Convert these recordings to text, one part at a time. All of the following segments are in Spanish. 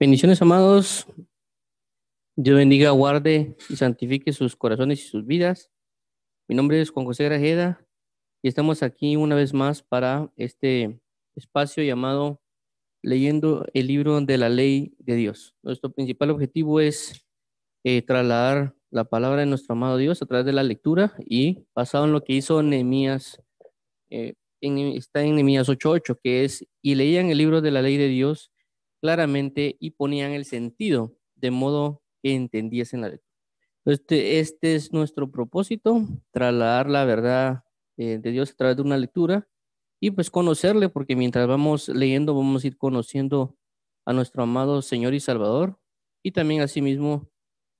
Bendiciones, amados. Dios bendiga, guarde y santifique sus corazones y sus vidas. Mi nombre es Juan José Grajeda y estamos aquí una vez más para este espacio llamado Leyendo el libro de la ley de Dios. Nuestro principal objetivo es eh, trasladar la palabra de nuestro amado Dios a través de la lectura y basado en lo que hizo Nehemías, eh, está en Nehemías 8.8, que es, y leían el libro de la ley de Dios claramente y ponían el sentido de modo que entendiesen la lectura. Este, es nuestro propósito, trasladar la verdad eh, de Dios a través de una lectura y pues conocerle, porque mientras vamos leyendo vamos a ir conociendo a nuestro amado Señor y Salvador y también asimismo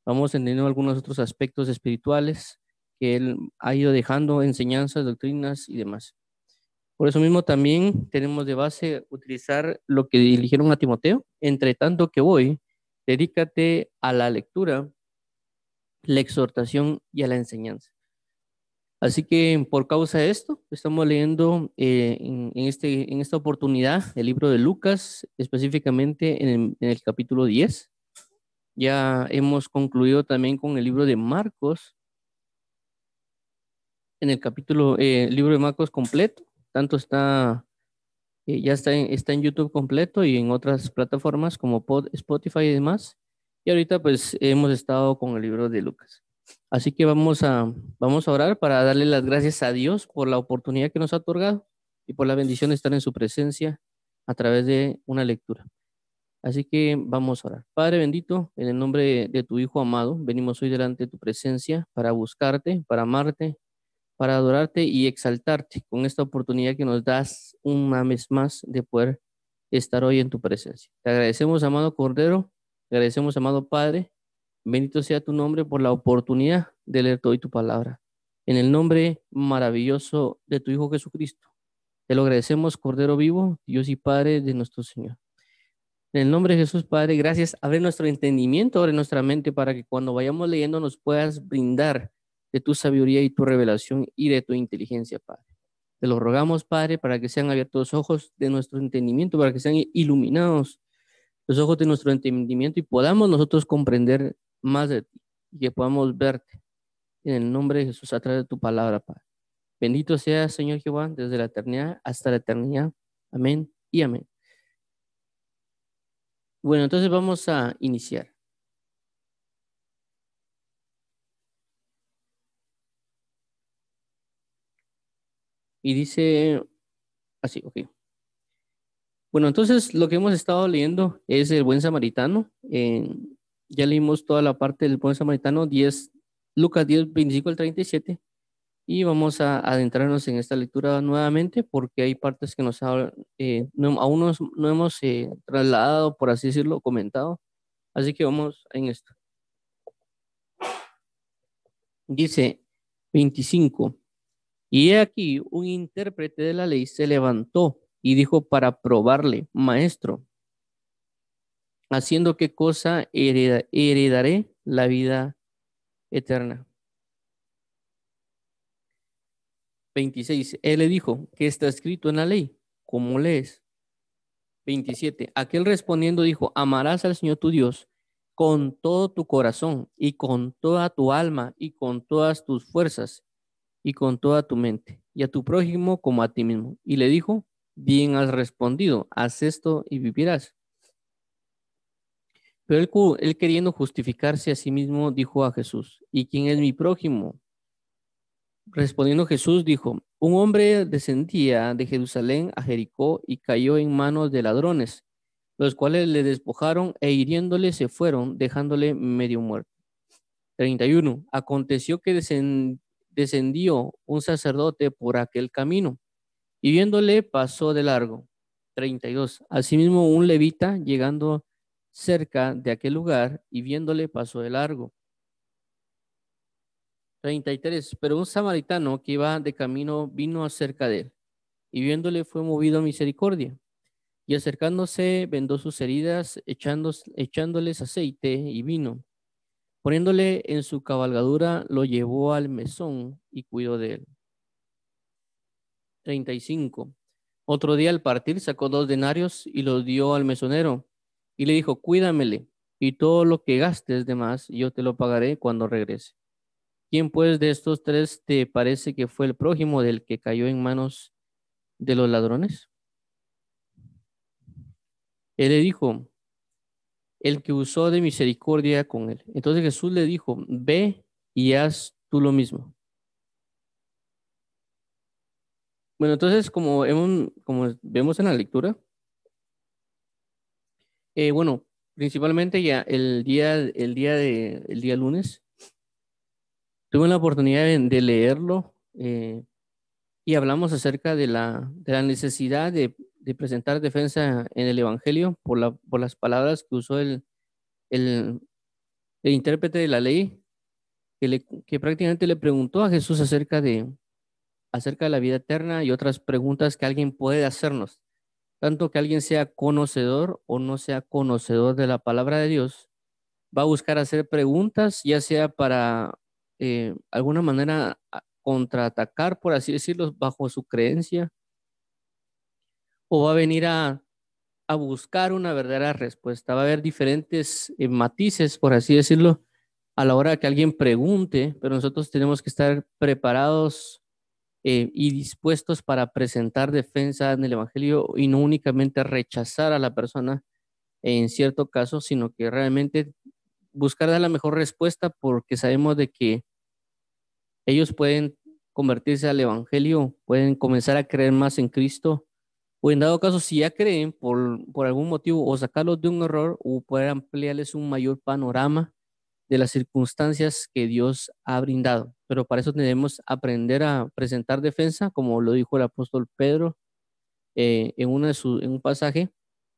vamos entendiendo algunos otros aspectos espirituales que Él ha ido dejando, enseñanzas, doctrinas y demás. Por eso mismo también tenemos de base utilizar lo que dirigieron a Timoteo. Entre tanto que voy, dedícate a la lectura, la exhortación y a la enseñanza. Así que por causa de esto, estamos leyendo eh, en, este, en esta oportunidad el libro de Lucas, específicamente en el, capítulo 10. Ya hemos concluido también con el libro de Marcos, en el capítulo, eh, el libro de Marcos completo tanto está, eh, ya está en, está en YouTube completo y en otras plataformas como Spotify y demás. Y ahorita pues hemos estado con el libro de Lucas. Así que vamos a, vamos a orar para darle las gracias a Dios por la oportunidad que nos ha otorgado y por la bendición de estar en su presencia a través de una lectura. Así que vamos a orar. Padre bendito, en el nombre de tu Hijo amado, venimos hoy delante de tu presencia para buscarte, para amarte, para adorarte y exaltarte con esta oportunidad que nos das una vez más de poder estar hoy en tu presencia. Te agradecemos, amado Cordero, te agradecemos, amado Padre, bendito sea tu nombre por la oportunidad de leer hoy tu palabra. En el nombre maravilloso de tu Hijo Jesucristo. Te lo agradecemos, Cordero vivo, Dios y Padre de nuestro Señor. En el nombre de Jesús, Padre, gracias. Abre nuestro entendimiento, abre nuestra mente para que cuando vayamos leyendo nos puedas brindar de tu sabiduría y tu revelación y de tu inteligencia, Padre. Te lo rogamos, Padre, para que sean abiertos los ojos de nuestro entendimiento, para que sean iluminados los ojos de nuestro entendimiento y podamos nosotros comprender más de ti y que podamos verte en el nombre de Jesús a través de tu palabra, Padre. Bendito sea, Señor Jehová, desde la eternidad hasta la eternidad. Amén y amén. Bueno, entonces vamos a iniciar. Y dice así, ok. Bueno, entonces lo que hemos estado leyendo es el buen samaritano. ya leímos toda la parte del buen samaritano, 10, Lucas 10, 25 al 37. Y vamos a adentrarnos en esta lectura nuevamente porque hay partes que nos eh, no, aún no, hemos eh, trasladado, por así decirlo, comentado. Así que vamos en esto. Dice 25. Y he aquí un intérprete de la ley se levantó y dijo para probarle, maestro, haciendo qué cosa heredaré la vida eterna. 26. Él le dijo, ¿qué está escrito en la ley? ¿Cómo lees? 27. Aquel respondiendo dijo, amarás al Señor tu Dios con todo tu corazón y con toda tu alma y con todas tus fuerzas y con toda tu mente, y a tu prójimo como a ti mismo. Y le dijo, bien has respondido, haz esto y vivirás. Pero él, queriendo justificarse a sí mismo, dijo a Jesús, ¿y quién es mi prójimo? Respondiendo Jesús dijo, un hombre descendía de Jerusalén a Jericó y cayó en manos de ladrones, los cuales le despojaron e hiriéndole se fueron, dejándole medio muerto. 31. Aconteció que descendió descendió un sacerdote por aquel camino y viéndole pasó de largo. 32. Asimismo un levita llegando cerca de aquel lugar y viéndole pasó de largo. 33. Pero un samaritano que iba de camino vino acerca de él y viéndole fue movido a misericordia. Y acercándose vendó sus heridas, echándoles aceite y vino Poniéndole en su cabalgadura, lo llevó al mesón y cuidó de él. 35. Otro día al partir sacó dos denarios y los dio al mesonero, y le dijo, cuídamele, y todo lo que gastes de más, yo te lo pagaré cuando regrese. ¿Quién pues de estos tres te parece que fue el prójimo del que cayó en manos de los ladrones? Él le dijo, el que usó de misericordia con él. Entonces Jesús le dijo, ve y haz tú lo mismo. Bueno, entonces como, vemos en la lectura, eh, bueno, principalmente ya el día, el día de, el día lunes, tuve la oportunidad de, leerlo eh, y hablamos acerca de la, de la necesidad de, de, presentar defensa en el Evangelio por, la, por las palabras que usó el, el, el intérprete de la ley, que, le, que prácticamente le preguntó a Jesús acerca de, acerca de la vida eterna y otras preguntas que alguien puede hacernos. Tanto que alguien sea conocedor o no sea conocedor de la palabra de Dios, va a buscar hacer preguntas, ya sea para eh, alguna manera contraatacar, por así decirlo, bajo su creencia, o va a venir a, buscar una verdadera respuesta. Va a haber diferentes eh, matices, por así decirlo, a la hora que alguien pregunte, pero nosotros tenemos que estar preparados eh, y dispuestos para presentar defensa en el Evangelio y no únicamente rechazar a la persona en cierto caso, sino que realmente buscar la mejor respuesta porque sabemos de que ellos pueden convertirse al Evangelio, pueden comenzar a creer más en Cristo, o en dado caso, si ya creen por, por algún motivo, o sacarlos de un error, o poder ampliarles un mayor panorama de las circunstancias que Dios ha brindado. Pero para eso debemos aprender a presentar defensa, como lo dijo el apóstol Pedro eh, en, una en un pasaje,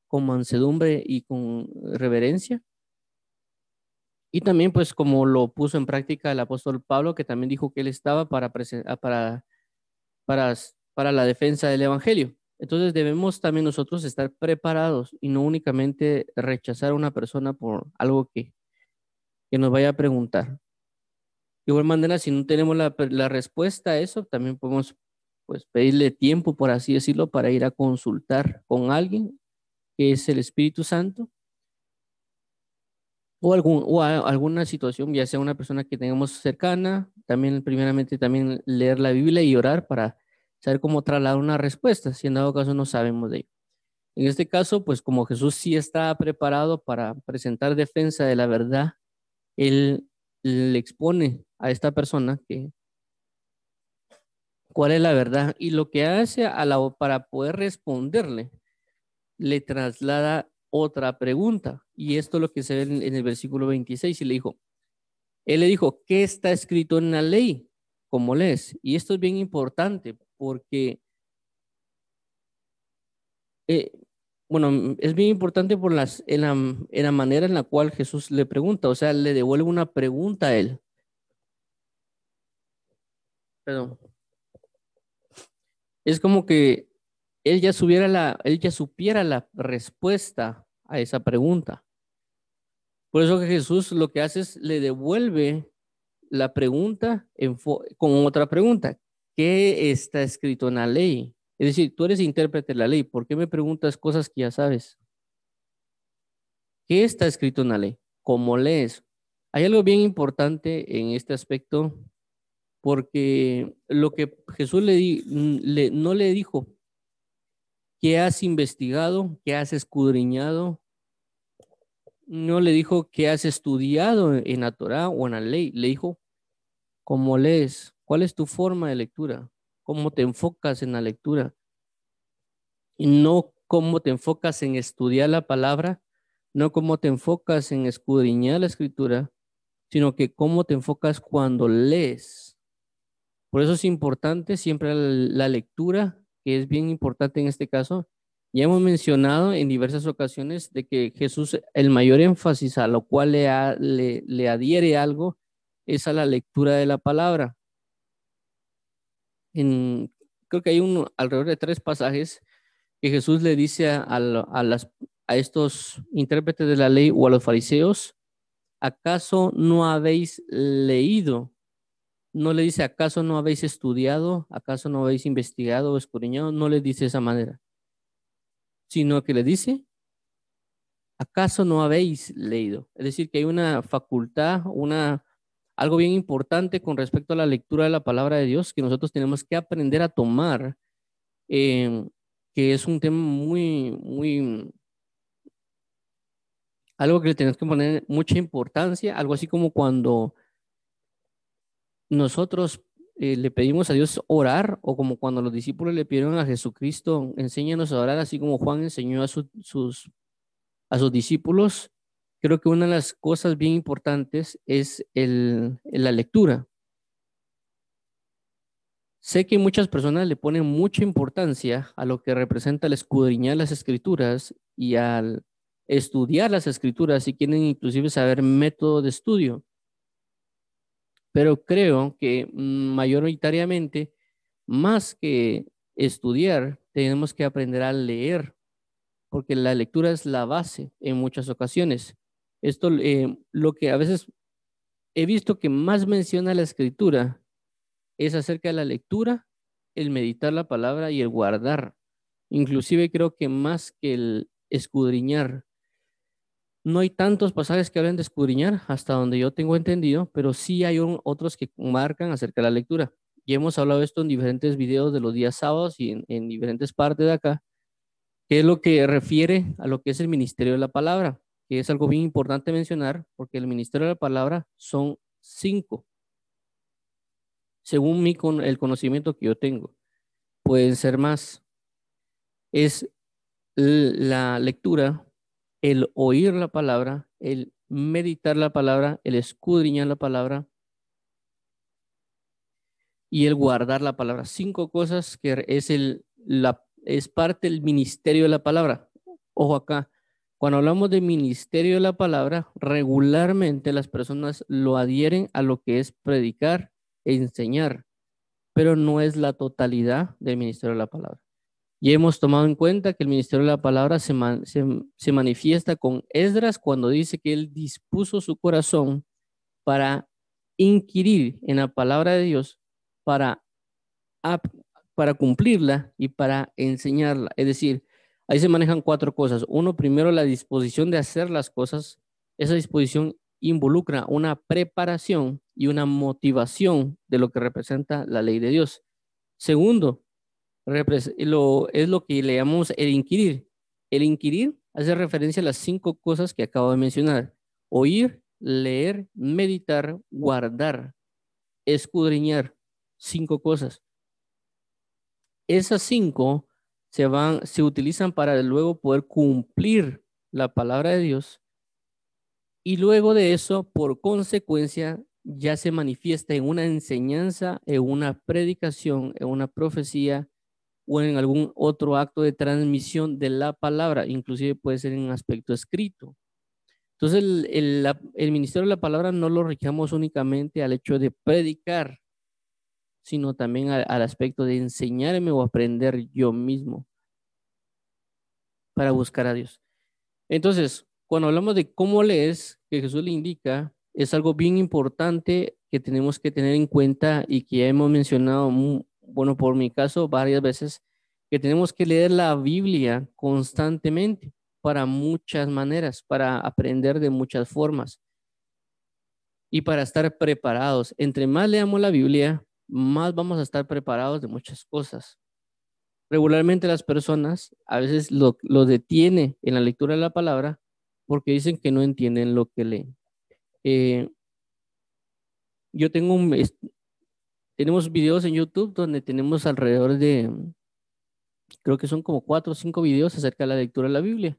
con mansedumbre y con reverencia. Y también, pues, como lo puso en práctica el apóstol Pablo, que también dijo que él estaba para, para, para, para la defensa del Evangelio. Entonces debemos también nosotros estar preparados y no únicamente rechazar a una persona por algo que, que nos vaya a preguntar. De igual manera, si no tenemos la, respuesta a eso, también podemos pues, pedirle tiempo, por así decirlo, para ir a consultar con alguien que es el Espíritu Santo o, algún, o alguna situación, ya sea una persona que tengamos cercana, también primeramente también leer la Biblia y orar para saber cómo trasladar una respuesta, si en dado caso no sabemos de ello. En este caso, pues como Jesús sí está preparado para presentar defensa de la verdad él le expone a esta persona que cuál es la verdad y lo que hace a la, para poder responderle, le traslada otra pregunta. Y esto es lo que se ve en, el versículo 26 y le dijo, él le dijo, ¿qué está escrito en la ley? ¿Cómo lees? Y esto es bien importante porque eh, bueno, es bien importante por las, en, la, manera en la cual Jesús le pregunta, o sea, le devuelve una pregunta a él. Perdón. Es como que él ya, la, él ya supiera la respuesta a esa pregunta. Por eso que Jesús lo que hace es le devuelve la pregunta con otra pregunta. ¿Qué está escrito en la ley? Es decir, tú eres intérprete de la ley, ¿por qué me preguntas cosas que ya sabes? ¿Qué está escrito en la ley? ¿Cómo lees? Hay algo bien importante en este aspecto, porque lo que Jesús le, no le dijo, ¿qué has investigado? ¿Qué has escudriñado? No le dijo que has estudiado en la Torah o en la ley. Le dijo, ¿cómo lees? ¿Cuál es tu forma de lectura? cómo te enfocas en la lectura y no cómo te enfocas en estudiar la palabra, no cómo te enfocas en escudriñar la escritura, sino que cómo te enfocas cuando lees. Por eso es importante siempre la, lectura, que es bien importante en este caso. Ya hemos mencionado en diversas ocasiones de que Jesús, el mayor énfasis a lo cual le, le adhiere algo, es a la lectura de la palabra creo que hay alrededor de tres pasajes que Jesús le dice a estos intérpretes de la ley o a los fariseos, ¿acaso no habéis leído? No le dice, ¿acaso no habéis estudiado? ¿Acaso no habéis investigado o escudriñado? No le dice de esa manera, sino que le dice, ¿acaso no habéis leído? Es decir, que hay una facultad, una, algo bien importante con respecto a la lectura de la palabra de Dios que nosotros tenemos que aprender a tomar, eh, que es un tema muy, muy, algo que le tenemos que poner mucha importancia, algo así como cuando nosotros eh, le pedimos a Dios orar, o como cuando los discípulos le pidieron a Jesucristo, enséñanos a orar, así como Juan enseñó a, sus, a sus discípulos, creo que una de las cosas bien importantes es la lectura. Sé que muchas personas le ponen mucha importancia a lo que representa el escudriñar las escrituras y al estudiar las escrituras y quieren inclusive saber método de estudio pero creo que mayoritariamente, más que estudiar, tenemos que aprender a leer, porque la lectura es la base en muchas ocasiones. Esto, eh, lo que a veces he visto que más menciona la escritura es acerca de la lectura, el meditar la palabra y el guardar. Inclusive creo que más que el escudriñar, no hay tantos pasajes que hablen de escudriñar, hasta donde yo tengo entendido, pero sí hay otros que marcan acerca de la lectura. Y hemos hablado esto en diferentes videos de los días sábados y en, diferentes partes de acá, que es lo que refiere a lo que es el ministerio de la palabra, que es algo bien importante mencionar, porque el ministerio de la palabra son cinco, según mi, con el conocimiento que yo tengo. Pueden ser más. Es la lectura, el oír la palabra, el meditar la palabra, el escudriñar la palabra y el guardar la palabra. Cinco cosas que es, el, la, es parte del ministerio de la palabra. Ojo acá, cuando hablamos de ministerio de la palabra, regularmente las personas lo adhieren a lo que es predicar e enseñar, pero no es la totalidad del ministerio de la palabra. Y hemos tomado en cuenta que el ministerio de la palabra se, se, manifiesta con Esdras cuando dice que él dispuso su corazón para inquirir en la palabra de Dios, para, para cumplirla y para enseñarla. Es decir, ahí se manejan cuatro cosas. Uno, primero, la disposición de hacer las cosas. Esa disposición involucra una preparación y una motivación de lo que representa la ley de Dios. Segundo, lo, es lo que le llamamos el inquirir. El inquirir hace referencia a las cinco cosas que acabo de mencionar. Oír, leer, meditar, guardar, escudriñar. Cinco cosas. Esas cinco se van, se utilizan para luego poder cumplir la palabra de Dios. Y luego de eso, por consecuencia, ya se manifiesta en una enseñanza, en una predicación, en una profecía, o en algún otro acto de transmisión de la palabra, inclusive puede ser en aspecto escrito. Entonces, el, el, ministerio de la palabra no lo requiramos únicamente al hecho de predicar, sino también al, aspecto de enseñarme o aprender yo mismo para buscar a Dios. Entonces, cuando hablamos de cómo lees, que Jesús le indica, es algo bien importante que tenemos que tener en cuenta y que ya hemos mencionado bueno, por mi caso, varias veces, que tenemos que leer la Biblia constantemente para muchas maneras, para aprender de muchas formas y para estar preparados. Entre más leamos la Biblia, más vamos a estar preparados de muchas cosas. Regularmente las personas a veces lo, lo detiene en la lectura de la palabra porque dicen que no entienden lo que leen. Eh, yo tengo un, tenemos videos en YouTube donde tenemos alrededor de, creo que son como cuatro o cinco videos acerca de la lectura de la Biblia.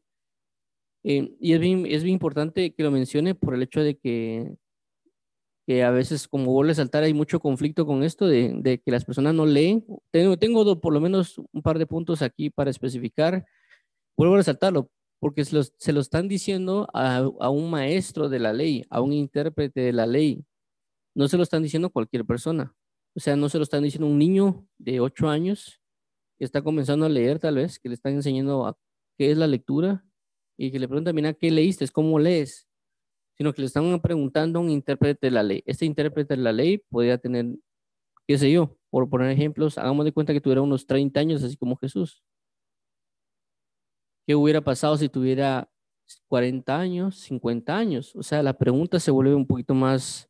Eh, y es bien, es bien importante que lo mencione por el hecho de que, que a veces, como vuelve a saltar, hay mucho conflicto con esto de, que las personas no leen. Tengo, tengo por lo menos un par de puntos aquí para especificar. Vuelvo a resaltarlo, porque se, se lo están diciendo a, a, un maestro de la ley, a un intérprete de la ley. No se lo están diciendo a cualquier persona. O sea, no se lo están diciendo un niño de ocho años que está comenzando a leer tal vez, que le están enseñando a qué es la lectura y que le preguntan, mira, ¿qué leíste? ¿Cómo lees? Sino que le están preguntando a un intérprete de la ley. Este intérprete de la ley podría tener, qué sé yo, por poner ejemplos, hagamos de cuenta que tuviera unos 30 años, así como Jesús. ¿Qué hubiera pasado si tuviera 40 años, 50 años. O sea, la pregunta se vuelve un poquito más,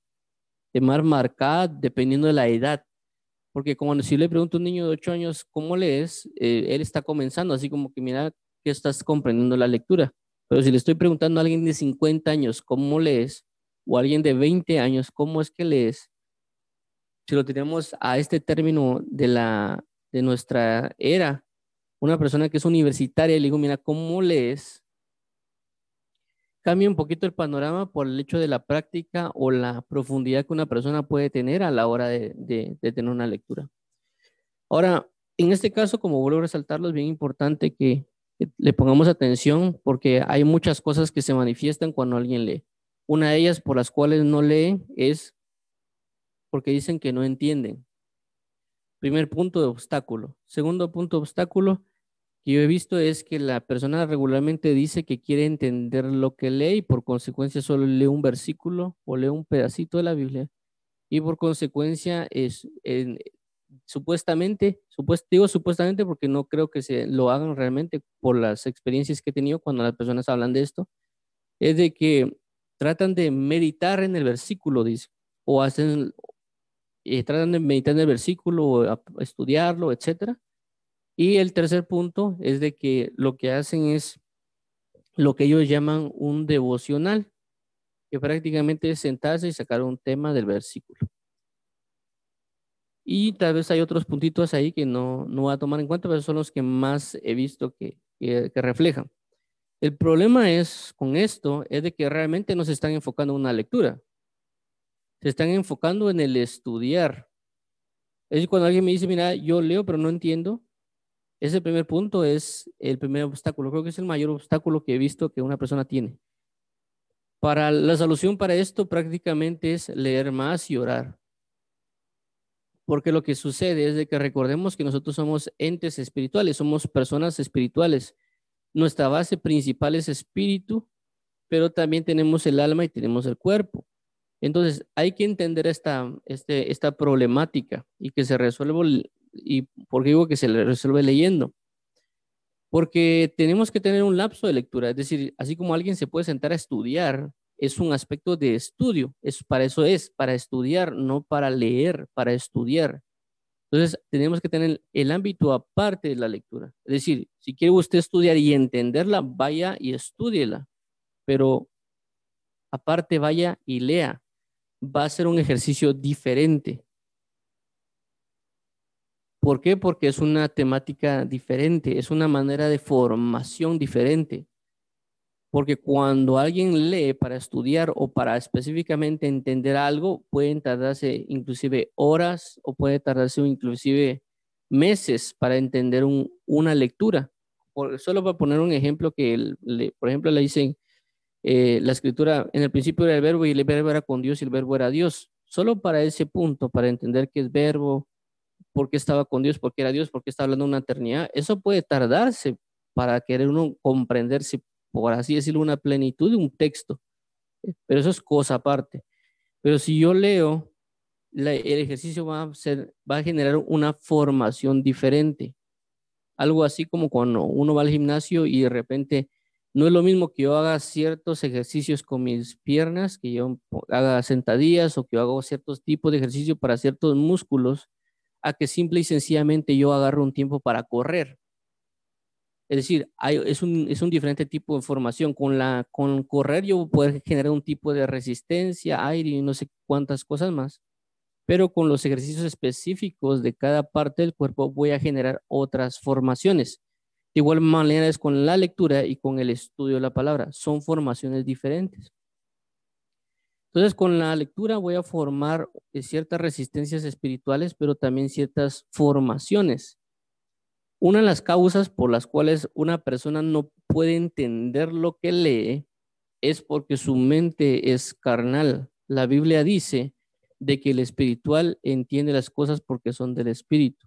más marcada dependiendo de la edad. Porque como si le pregunto a un niño de 8 años cómo lees, eh, él está comenzando, así como que mira que estás comprendiendo la lectura. Pero si le estoy preguntando a alguien de 50 años cómo lees, o a alguien de 20 años cómo es que lees, si lo tenemos a este término de, la, de nuestra era, una persona que es universitaria, le digo, mira, ¿cómo lees? Cambia un poquito el panorama por el hecho de la práctica o la profundidad que una persona puede tener a la hora de, de tener una lectura. Ahora, en este caso, como vuelvo a resaltarlo, es bien importante que le pongamos atención porque hay muchas cosas que se manifiestan cuando alguien lee. Una de ellas por las cuales no lee es porque dicen que no entienden. Primer punto de obstáculo. Segundo punto de obstáculo que yo he visto es que la persona regularmente dice que quiere entender lo que lee y por consecuencia solo lee un versículo o lee un pedacito de la Biblia y por consecuencia es supuestamente, digo supuestamente porque no creo que se lo hagan realmente por las experiencias que he tenido cuando las personas hablan de esto, es de que tratan de meditar en el versículo, dice, o hacen, eh, tratan de meditar en el versículo, o estudiarlo, etcétera. Y el tercer punto es de que lo que hacen es lo que ellos llaman un devocional, que prácticamente es sentarse y sacar un tema del versículo. Y tal vez hay otros puntitos ahí que no, no voy a tomar en cuenta, pero son los que más he visto que, que, reflejan. El problema es con esto es de que realmente no se están enfocando en una lectura. Se están enfocando en el estudiar. Es cuando alguien me dice, mira, yo leo, pero no entiendo, ese primer punto es el primer obstáculo. Creo que es el mayor obstáculo que he visto que una persona tiene. Para la solución para esto prácticamente es leer más y orar. Porque lo que sucede es de que recordemos que nosotros somos entes espirituales, somos personas espirituales. Nuestra base principal es espíritu, pero también tenemos el alma y tenemos el cuerpo. Entonces, hay que entender esta, este, esta problemática y que se resuelve, y porque digo que se resuelve leyendo. Porque tenemos que tener un lapso de lectura, es decir, así como alguien se puede sentar a estudiar, es un aspecto de estudio, es, para eso es, para estudiar, no para leer, para estudiar. Entonces, tenemos que tener el ámbito aparte de la lectura. Es decir, si quiere usted estudiar y entenderla, vaya y estudiela, pero aparte vaya y lea. Va a ser un ejercicio diferente. ¿Por qué? Porque es una temática diferente, es una manera de formación diferente. Porque cuando alguien lee para estudiar o para específicamente entender algo, pueden tardarse inclusive horas o puede tardarse inclusive meses para entender una lectura. solo para poner un ejemplo que, por ejemplo, le dicen eh, la escritura, en el principio era el verbo y el verbo era con Dios y el verbo era Dios. Solo para ese punto, para entender qué es verbo, por qué estaba con Dios, por qué era Dios, por qué está hablando una eternidad, eso puede tardarse para querer uno comprender si por así decirlo, una plenitud de un texto. Pero eso es cosa aparte. Pero si yo leo, el ejercicio va a, ser, va a generar una formación diferente. Algo así como cuando uno va al gimnasio y de repente no es lo mismo que yo haga ciertos ejercicios con mis piernas, que yo haga sentadillas o que yo haga ciertos tipos de ejercicio para ciertos músculos, a que simple y sencillamente yo agarro un tiempo para correr. Es decir, es, un, es un diferente tipo de formación. Con, la, con correr yo puedo generar un tipo de resistencia, aire y no sé cuántas cosas más. Pero con los ejercicios específicos de cada parte del cuerpo voy a generar otras formaciones. De igual manera es con la lectura y con el estudio de la palabra. Son formaciones diferentes. Entonces, con la lectura voy a formar ciertas resistencias espirituales, pero también ciertas formaciones. Una de las causas por las cuales una persona no puede entender lo que lee es porque su mente es carnal. La Biblia dice de que el espiritual entiende las cosas porque son del espíritu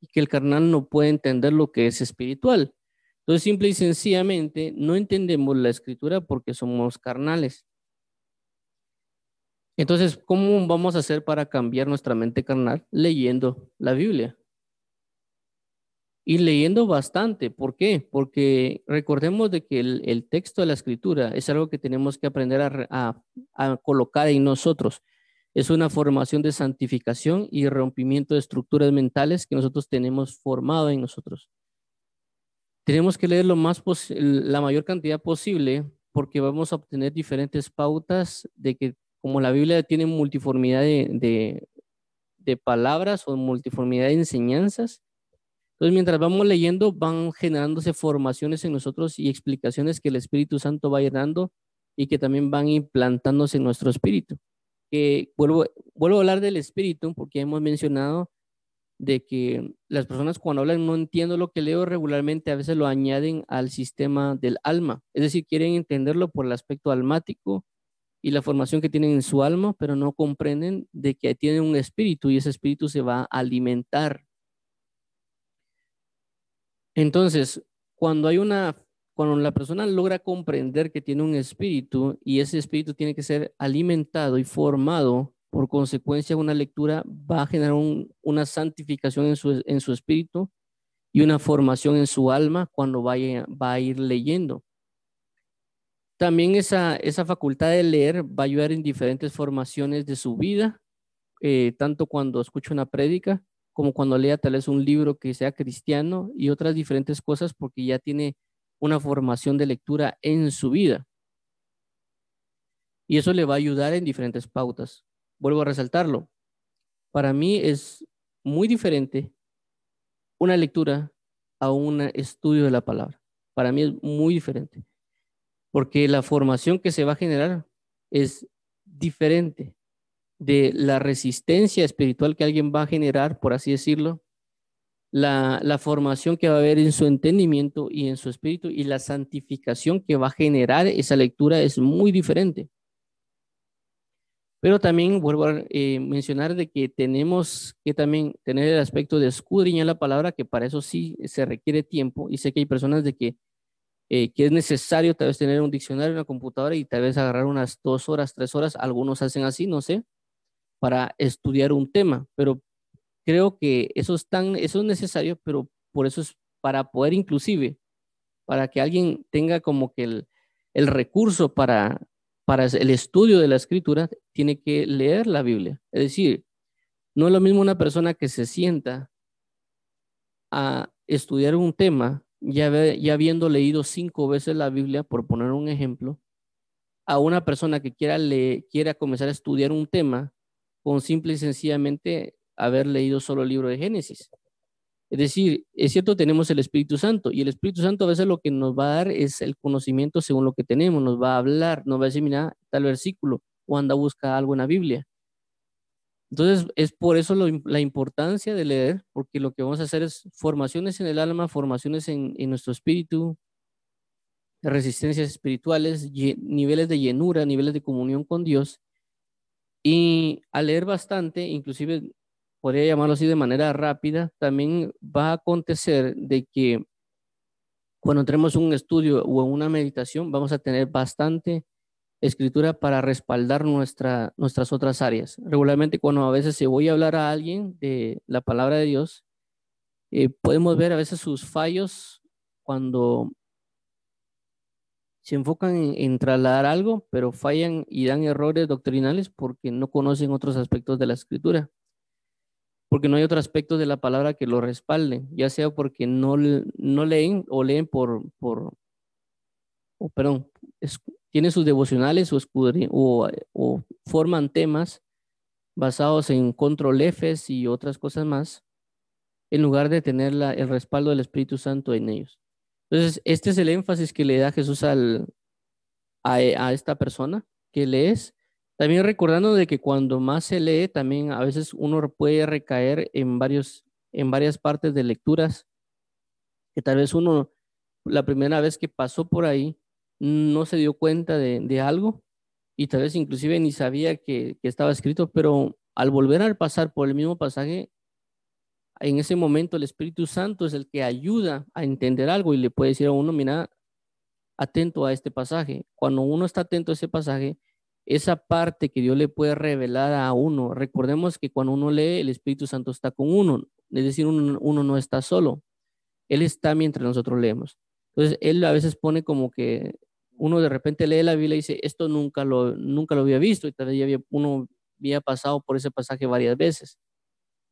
y que el carnal no puede entender lo que es espiritual. Entonces, simple y sencillamente, no entendemos la escritura porque somos carnales. Entonces, ¿cómo vamos a hacer para cambiar nuestra mente carnal? Leyendo la Biblia. Y leyendo bastante. ¿Por qué? Porque recordemos de que el, texto de la escritura es algo que tenemos que aprender a, colocar en nosotros. Es una formación de santificación y rompimiento de estructuras mentales que nosotros tenemos formado en nosotros. Tenemos que leer lo más la mayor cantidad posible porque vamos a obtener diferentes pautas de que como la Biblia tiene multiformidad de, de palabras o multiformidad de enseñanzas, entonces, mientras vamos leyendo, van generándose formaciones en nosotros y explicaciones que el Espíritu Santo va a ir dando y que también van implantándose en nuestro espíritu. Que vuelvo, a hablar del espíritu porque hemos mencionado de que las personas cuando hablan no entiendo lo que leo regularmente, a veces lo añaden al sistema del alma. Es decir, quieren entenderlo por el aspecto almático y la formación que tienen en su alma, pero no comprenden de que tienen un espíritu y ese espíritu se va a alimentar entonces, cuando hay una, cuando la persona logra comprender que tiene un espíritu y ese espíritu tiene que ser alimentado y formado, por consecuencia una lectura va a generar una santificación en su, espíritu y una formación en su alma cuando vaya, va a ir leyendo. También esa, esa facultad de leer va a ayudar en diferentes formaciones de su vida, eh, tanto cuando escucha una prédica como cuando lea tal vez un libro que sea cristiano y otras diferentes cosas porque ya tiene una formación de lectura en su vida. Y eso le va a ayudar en diferentes pautas. Vuelvo a resaltarlo. Para mí es muy diferente una lectura a un estudio de la palabra. Para mí es muy diferente. Porque la formación que se va a generar es diferente de la resistencia espiritual que alguien va a generar, por así decirlo, la, formación que va a haber en su entendimiento y en su espíritu y la santificación que va a generar esa lectura es muy diferente. Pero también vuelvo a eh, mencionar de que tenemos que también tener el aspecto de escudriñar la palabra, que para eso sí se requiere tiempo. Y sé que hay personas de que, eh, que es necesario tal vez tener un diccionario, una computadora y tal vez agarrar unas dos horas, tres horas. Algunos hacen así, no sé para estudiar un tema, pero creo que eso es, tan, eso es necesario, pero por eso es para poder inclusive, para que alguien tenga como que el, el recurso para, para el estudio de la escritura, tiene que leer la Biblia. Es decir, no es lo mismo una persona que se sienta a estudiar un tema, ya, ya habiendo leído cinco veces la Biblia, por poner un ejemplo, a una persona que quiera, le, quiera comenzar a estudiar un tema con simple y sencillamente haber leído solo el libro de Génesis. Es decir, es cierto, tenemos el Espíritu Santo y el Espíritu Santo a veces lo que nos va a dar es el conocimiento según lo que tenemos, nos va a hablar, nos va a decir, mira, tal versículo o anda a buscar algo en la Biblia. Entonces, es por eso la importancia de leer, porque lo que vamos a hacer es formaciones en el alma, formaciones en nuestro espíritu, resistencias espirituales, niveles de llenura, niveles de comunión con Dios, y al leer bastante, inclusive podría llamarlo así de manera rápida, también va a acontecer de que cuando tenemos un estudio o una meditación, vamos a tener bastante escritura para respaldar nuestra, nuestras otras áreas. Regularmente cuando a veces se voy a hablar a alguien de la palabra de Dios, eh, podemos ver a veces sus fallos cuando se enfocan en, trasladar algo, pero fallan y dan errores doctrinales porque no conocen otros aspectos de la escritura. Porque no hay otro aspecto de la palabra que lo respalde, ya sea porque no, no leen o leen por, por o perdón, tienen sus devocionales o, o, o forman temas basados en control Fs y otras cosas más, en lugar de tener el respaldo del Espíritu Santo en ellos. Entonces, este es el énfasis que le da Jesús al, a, esta persona que lees. También recordando de que cuando más se lee, también a veces uno puede recaer en, varios, en varias partes de lecturas que tal vez uno la primera vez que pasó por ahí no se dio cuenta de, algo y tal vez inclusive ni sabía que, que, estaba escrito, pero al volver a pasar por el mismo pasaje, en ese momento el Espíritu Santo es el que ayuda a entender algo y le puede decir a uno, mira, atento a este pasaje. Cuando uno está atento a ese pasaje, esa parte que Dios le puede revelar a uno, recordemos que cuando uno lee, el Espíritu Santo está con uno, es decir, uno, no está solo. Él está mientras nosotros leemos. Entonces, Él a veces pone como que uno de repente lee la Biblia y dice, esto nunca lo, nunca lo había visto y tal vez ya había, uno había pasado por ese pasaje varias veces.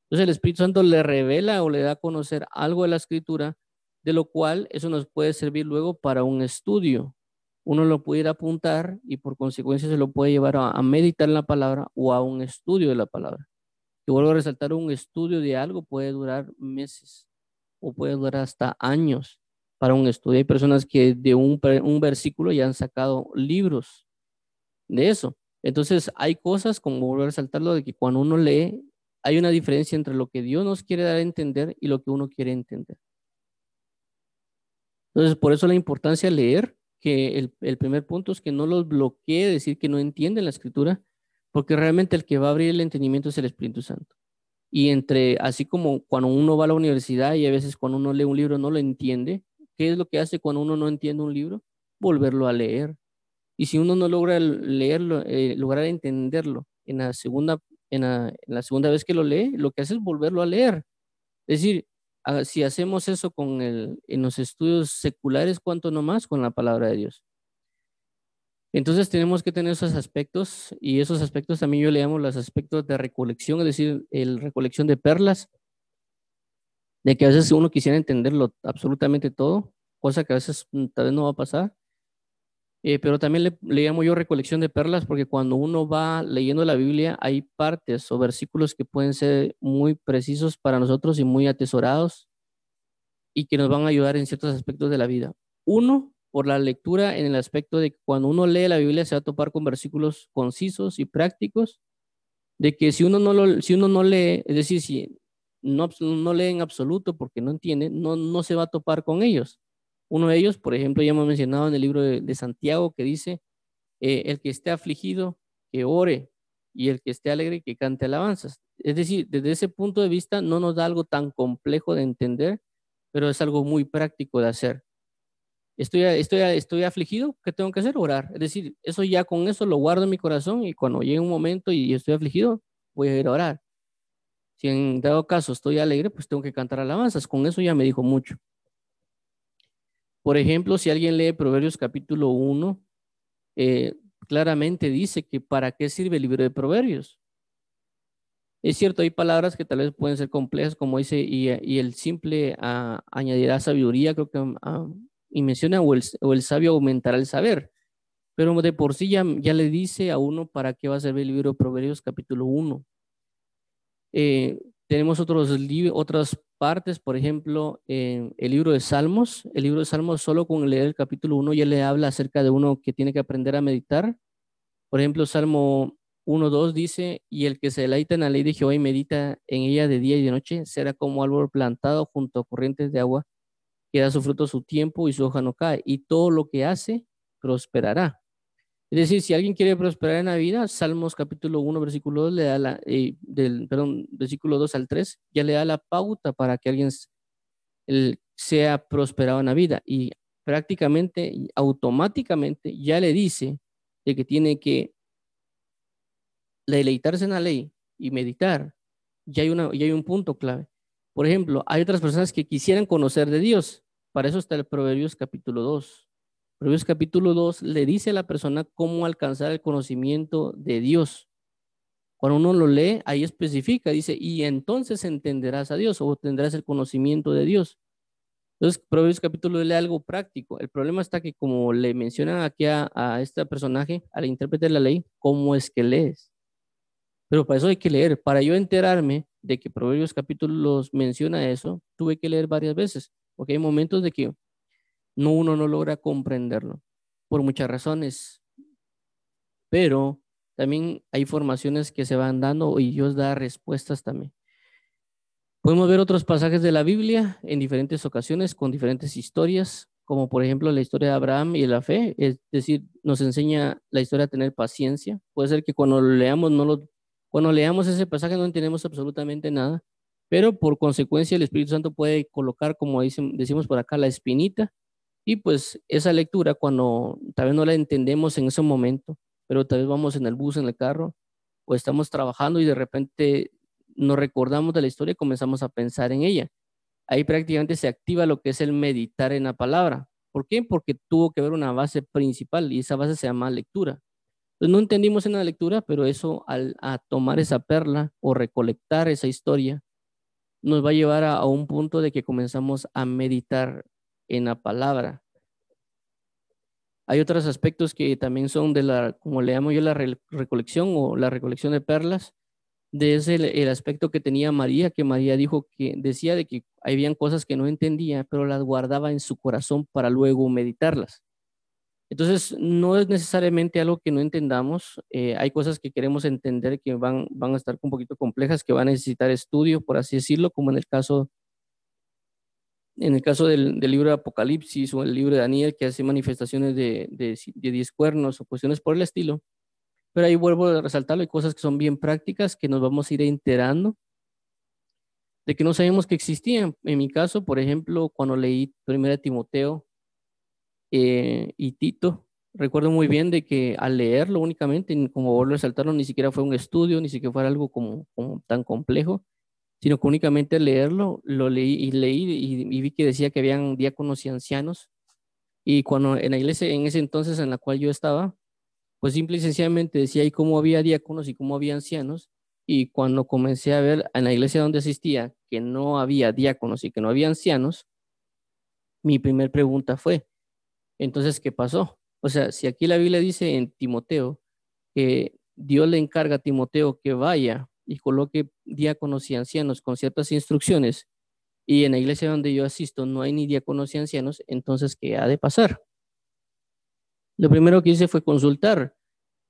Entonces el Espíritu Santo le revela o le da a conocer algo de la escritura, de lo cual eso nos puede servir luego para un estudio. Uno lo puede apuntar y por consecuencia se lo puede llevar a, meditar la palabra o a un estudio de la palabra. Y vuelvo a resaltar, un estudio de algo puede durar meses o puede durar hasta años para un estudio. Hay personas que de un, un versículo ya han sacado libros de eso. Entonces, hay cosas, como vuelvo a resaltarlo, de que cuando uno lee, hay una diferencia entre lo que Dios nos quiere dar a entender y lo que uno quiere entender. Entonces, por eso la importancia de leer, que el, primer punto es que no los bloquee decir que no entienden la escritura, porque realmente el que va a abrir el entendimiento es el Espíritu Santo. Y entre, así como cuando uno va a la universidad y a veces cuando uno lee un libro no lo entiende, ¿qué es lo que hace cuando uno no entiende un libro? Volverlo a leer. Y si uno no logra leerlo, eh, lograr entenderlo en la segunda en la, segunda vez que lo lee, lo que hace es volverlo a leer. Es decir, ah, si hacemos eso con el, en los estudios seculares, ¿cuánto no más con la palabra de Dios? Entonces tenemos que tener esos aspectos y esos aspectos también yo le llamo los aspectos de recolección, es decir, el recolección de perlas, de que a veces uno quisiera entenderlo absolutamente todo, cosa que a veces mm, tal vez no va a pasar, eh, pero también le, llamo yo recolección de perlas porque cuando uno va leyendo la Biblia hay partes o versículos que pueden ser muy precisos para nosotros y muy atesorados y que nos van a ayudar en ciertos aspectos de la vida. Uno, por la lectura en el aspecto de que cuando uno lee la Biblia se va a topar con versículos concisos y prácticos, de que si uno no, lo, si uno no lee, es decir, si no, no lee en absoluto porque no entiende, no, no se va a topar con ellos. Uno de ellos, por ejemplo, ya hemos mencionado en el libro de, Santiago que dice, eh, el que esté afligido, que ore, y el que esté alegre, que cante alabanzas. Es decir, desde ese punto de vista no nos da algo tan complejo de entender, pero es algo muy práctico de hacer. Estoy, estoy, estoy afligido, ¿qué tengo que hacer? Orar. Es decir, eso ya con eso lo guardo en mi corazón y cuando llegue un momento y estoy afligido, voy a ir a orar. Si en dado caso estoy alegre, pues tengo que cantar alabanzas. Con eso ya me dijo mucho. Por ejemplo, si alguien lee Proverbios capítulo 1, eh, claramente dice que para qué sirve el libro de Proverbios. Es cierto, hay palabras que tal vez pueden ser complejas, como dice, y, el simple ah, añadirá sabiduría, creo que, ah, y menciona, o el, o el, sabio aumentará el saber. Pero de por sí ya, ya, le dice a uno para qué va a servir el libro de Proverbios capítulo 1. Eh, tenemos otros otras partes, por ejemplo, en el libro de Salmos. El libro de Salmos solo con leer el capítulo 1 ya le habla acerca de uno que tiene que aprender a meditar. Por ejemplo, Salmo 1.2 dice, y el que se deleita en la ley de Jehová y medita en ella de día y de noche, será como árbol plantado junto a corrientes de agua, que da su fruto su tiempo y su hoja no cae, y todo lo que hace prosperará. Es decir, si alguien quiere prosperar en la vida, Salmos capítulo 1, versículo 2, le da la, eh, del, perdón, versículo 2 al 3, ya le da la pauta para que alguien sea prosperado en la vida. Y prácticamente, automáticamente, ya le dice de que tiene que deleitarse en la ley y meditar. Ya hay, una, ya hay un punto clave. Por ejemplo, hay otras personas que quisieran conocer de Dios. Para eso está el Proverbios capítulo 2 Proverbios capítulo 2 le dice a la persona cómo alcanzar el conocimiento de Dios. Cuando uno lo lee, ahí especifica, dice, y entonces entenderás a Dios o tendrás el conocimiento de Dios. Entonces, Proverbios capítulo lee algo práctico. El problema está que como le mencionan aquí a, a este personaje, al intérprete de la ley, ¿cómo es que lees? Pero para eso hay que leer. Para yo enterarme de que Proverbios capítulo menciona eso, tuve que leer varias veces, porque hay momentos de que no uno no logra comprenderlo por muchas razones. Pero también hay formaciones que se van dando y Dios da respuestas también. Podemos ver otros pasajes de la Biblia en diferentes ocasiones con diferentes historias, como por ejemplo la historia de Abraham y la fe, es decir, nos enseña la historia a tener paciencia. Puede ser que cuando leamos no lo cuando leamos ese pasaje no entendemos absolutamente nada, pero por consecuencia el Espíritu Santo puede colocar, como decimos por acá, la espinita y pues esa lectura, cuando tal vez no la entendemos en ese momento, pero tal vez vamos en el bus, en el carro, o estamos trabajando y de repente nos recordamos de la historia y comenzamos a pensar en ella. ahí prácticamente se activa lo que es el meditar en la palabra. ¿Por qué? Porque tuvo que haber una base principal y esa base se llama lectura. Pues no entendimos en la lectura, pero eso al a tomar esa perla o recolectar esa historia, nos va a llevar a, un punto de que comenzamos a meditar en la palabra. Hay otros aspectos que también son de la, como le llamo yo, la recolección o la recolección de perlas, de ese el, aspecto que tenía María, que María dijo que decía de que habían cosas que no entendía, pero las guardaba en su corazón para luego meditarlas. Entonces, no es necesariamente algo que no entendamos. Eh, hay cosas que queremos entender que van, van a estar un poquito complejas, que van a necesitar estudio, por así decirlo, como en el caso, en el caso del, libro de Apocalipsis o el libro de Daniel, que hace manifestaciones de, de, diez cuernos o cuestiones por el estilo. Pero ahí vuelvo a resaltarlo, hay cosas que son bien prácticas que nos vamos a ir enterando de que no sabemos que existían. En mi caso, por ejemplo, cuando leí Primera Timoteo eh, y Tito, recuerdo muy bien de que al leerlo únicamente, como vuelvo a resaltarlo, ni siquiera fue un estudio, ni siquiera fue algo como, tan complejo, sino que únicamente leerlo, lo leí y leí y, y, vi que decía que habían diáconos y ancianos. Y cuando en la iglesia, en ese entonces en la cual yo estaba, pues simple y sencillamente decía ahí cómo había diáconos y cómo había ancianos. Y cuando comencé a ver en la iglesia donde asistía que no había diáconos y que no había ancianos, mi primer pregunta fue, entonces, ¿qué pasó? O sea, si aquí la Biblia dice en Timoteo que Dios le encarga a Timoteo que vaya y coloque diáconos y ancianos con ciertas instrucciones, y en la iglesia donde yo asisto no hay ni diáconos y ancianos, entonces, ¿qué ha de pasar? Lo primero que hice fue consultar.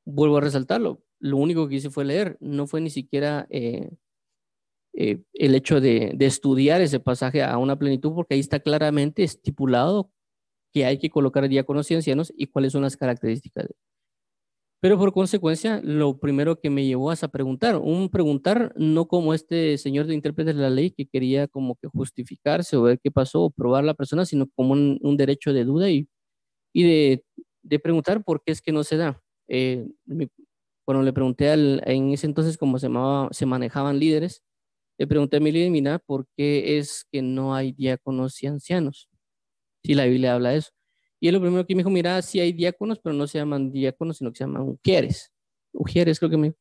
Vuelvo a resaltarlo. Lo único que hice fue leer. No fue ni siquiera eh, eh, el hecho de, estudiar ese pasaje a una plenitud, porque ahí está claramente estipulado que hay que colocar diáconos y ancianos y cuáles son las características. Pero por consecuencia, lo primero que me llevó a preguntar, un preguntar no como este señor de intérprete de la ley que quería como que justificarse o ver qué pasó o probar la persona, sino como un, derecho de duda y, y de preguntar por qué es que no se da. Eh, cuando le pregunté al, en ese entonces cómo se manejaban líderes, le pregunté a mi líder, mira, ¿por qué es que no hay diáconos y ancianos? Si la Biblia habla de eso. Y él lo primero que me dijo, mira, sí hay diáconos, pero no se llaman diáconos, sino que se llaman ujieres. Ujieres, creo que me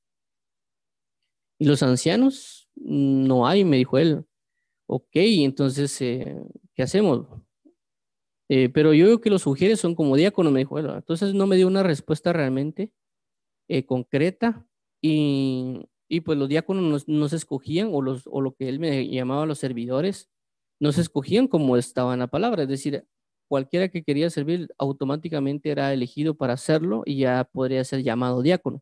Y los ancianos, no hay, me dijo él. Ok, entonces, eh, ¿qué hacemos? Eh, pero yo veo que los sugieres son como diáconos, me dijo. Bueno, entonces no me dio una respuesta realmente eh, concreta y, y, pues los diáconos no, se escogían o, los, o lo que él me llamaba los servidores, no se escogían como estaba en la palabra. Es decir, cualquiera que quería servir automáticamente era elegido para hacerlo y ya podría ser llamado diácono.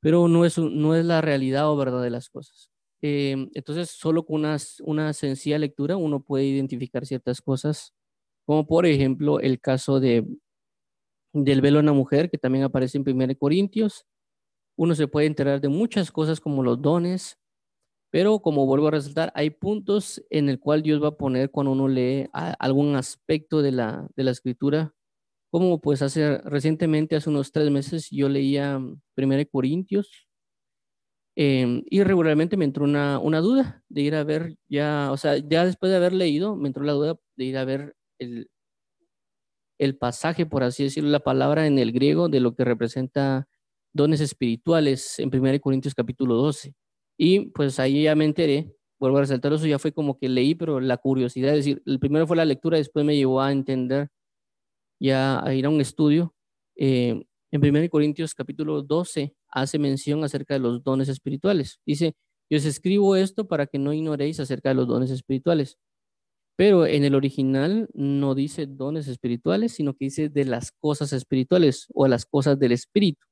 Pero no es, no es la realidad o verdad de las cosas. Eh, entonces, solo con una, una sencilla lectura uno puede identificar ciertas cosas como por ejemplo el caso de, del velo en la mujer, que también aparece en 1 Corintios. Uno se puede enterar de muchas cosas como los dones, pero como vuelvo a resaltar, hay puntos en el cual Dios va a poner cuando uno lee algún aspecto de la, de la escritura, como pues hace recientemente, hace unos tres meses, yo leía 1 Corintios em, y regularmente me entró una, una duda de ir a ver ya, o sea, ya después de haber leído, me entró la duda de ir a ver el, el pasaje, por así decirlo, la palabra en el griego de lo que representa dones espirituales en 1 Corintios capítulo 12. Y pues ahí ya me enteré, vuelvo a resaltar eso, ya fue como que leí, pero la curiosidad, es decir, el primero fue la lectura, después me llevó a entender, ya a ir a un estudio. Eh, en 1 Corintios capítulo 12 hace mención acerca de los dones espirituales. Dice, yo os escribo esto para que no ignoréis acerca de los dones espirituales. Pero en el original no dice dones espirituales, sino que dice de las cosas espirituales o las cosas del espíritu.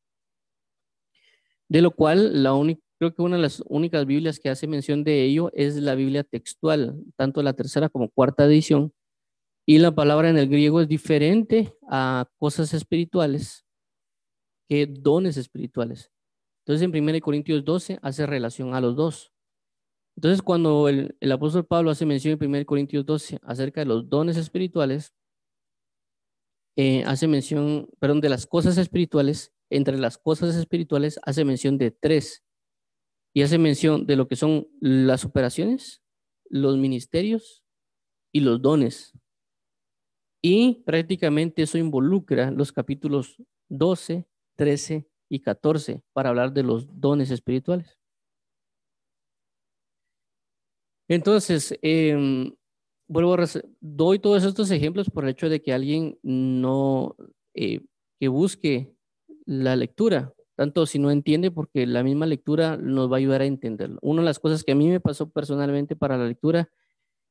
De lo cual, la única, creo que una de las únicas Biblias que hace mención de ello es la Biblia textual, tanto la tercera como cuarta edición. Y la palabra en el griego es diferente a cosas espirituales que dones espirituales. Entonces, en 1 Corintios 12 hace relación a los dos. Entonces, cuando el, apóstol Pablo hace mención en 1 Corintios 12 acerca de los dones espirituales, eh, hace mención, perdón, de las cosas espirituales, entre las cosas espirituales hace mención de tres. Y hace mención de lo que son las operaciones, los ministerios y los dones. Y prácticamente eso involucra los capítulos 12, 13 y 14 para hablar de los dones espirituales. Entonces, em, vuelvo a doy todos estos ejemplos por el hecho de que alguien no, eh, que busque la lectura, tanto si no entiende, porque la misma lectura nos va a ayudar a entenderlo. Una de las cosas que a mí me pasó personalmente para la lectura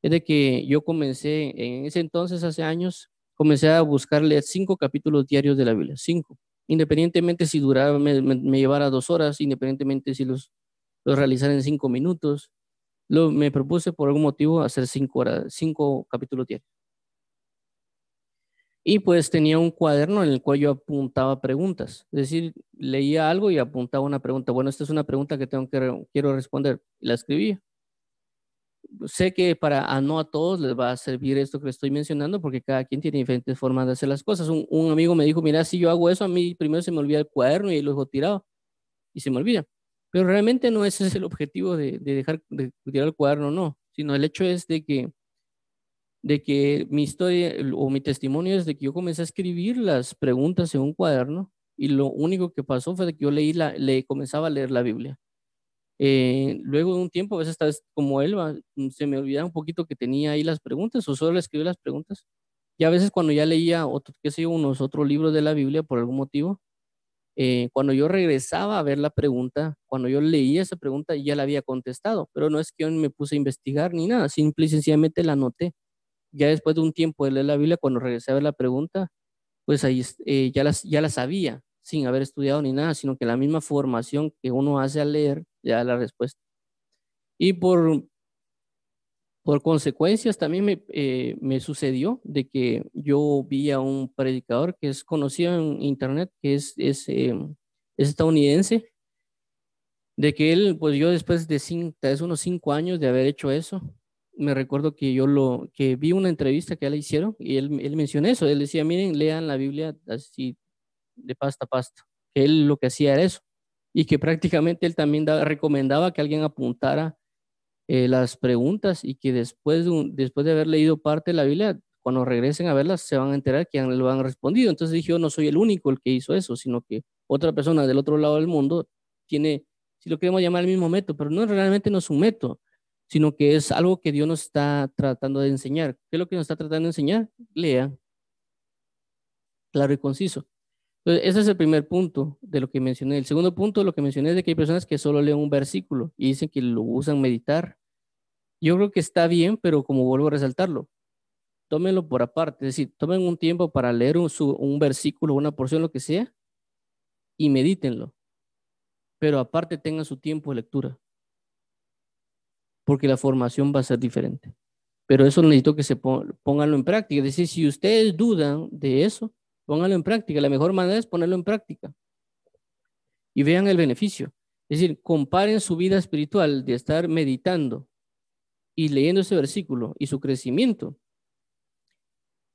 es de que yo comencé, en ese entonces, hace años, comencé a buscarle cinco capítulos diarios de la Biblia, cinco, independientemente si duraba, me, llevara dos horas, independientemente si los, los realizara en cinco minutos, lo, me propuse por algún motivo hacer cinco, capítulos diarios. Y pues tenía un cuaderno en el cual yo apuntaba preguntas. Es decir, leía algo y apuntaba una pregunta. Bueno, esta es una pregunta que tengo que quiero responder. La escribía. Sé que para a no a todos les va a servir esto que estoy mencionando porque cada quien tiene diferentes formas de hacer las cosas. Un, un amigo me dijo, mira, si yo hago eso, a mí primero se me olvida el cuaderno y lo dejo tirado. Y se me olvida. Pero realmente no ese es el objetivo de, dejar de tirar el cuaderno, no, sino el hecho es de que, de que mi historia o mi testimonio es de que yo comencé a escribir las preguntas en un cuaderno y lo único que pasó fue de que yo leí la, le comenzaba a leer la Biblia. Eh, luego de un tiempo, a veces estás como él, se me olvidaba un poquito que tenía ahí las preguntas o solo escribí las preguntas. Y a veces cuando ya leía otro, qué sé yo, unos otros libros de la Biblia por algún motivo, eh, cuando yo regresaba a ver la pregunta, cuando yo leía esa pregunta, ya la había contestado, pero no es que yo me puse a investigar ni nada, simple y sencillamente la anoté. Ya después de un tiempo de leer la Biblia, cuando regresé a ver la pregunta, pues ahí eh, ya, las, ya la sabía, sin haber estudiado ni nada, sino que la misma formación que uno hace al leer, ya la respuesta. Y por, por consecuencias también me, eh, me, sucedió de que yo vi a un predicador que es conocido en internet, que es, es, eh, es estadounidense, de que él, pues yo después de cinco, unos cinco años de haber hecho eso, me recuerdo que yo lo, que vi una entrevista que él le hicieron y él, él mencionó eso, él decía, miren, lean la Biblia así de pasta a pasta, él lo que hacía era eso, y que prácticamente él también recomendaba que alguien apuntara eh, las preguntas y que después de, después de haber leído parte de la Biblia, cuando regresen a verlas, se van a enterar que lo han respondido. Entonces dije, yo no soy el único el que hizo eso, sino que otra persona del otro lado del mundo tiene, si lo queremos llamar el mismo método, pero no realmente no es un método, sino que es algo que Dios nos está tratando de enseñar. ¿Qué es lo que nos está tratando de enseñar? Lea. Claro y conciso. Entonces, ese es el primer punto de lo que mencioné. El segundo punto lo que mencioné es de que hay personas que solo leen un versículo y dicen que lo usan meditar. Yo creo que está bien, pero como vuelvo a resaltarlo, tómenlo por aparte. Es decir, tomen un tiempo para leer un, un versículo, una porción, lo que sea, y medítenlo. Pero aparte tengan su tiempo de lectura. Porque la formación va a ser diferente. Pero eso necesito que se pónganlo en práctica. Es decir, si ustedes dudan de eso, Pónganlo en práctica. La mejor manera es ponerlo en práctica. Y vean el beneficio. Es decir, comparen su vida espiritual de estar meditando y leyendo ese versículo y su crecimiento.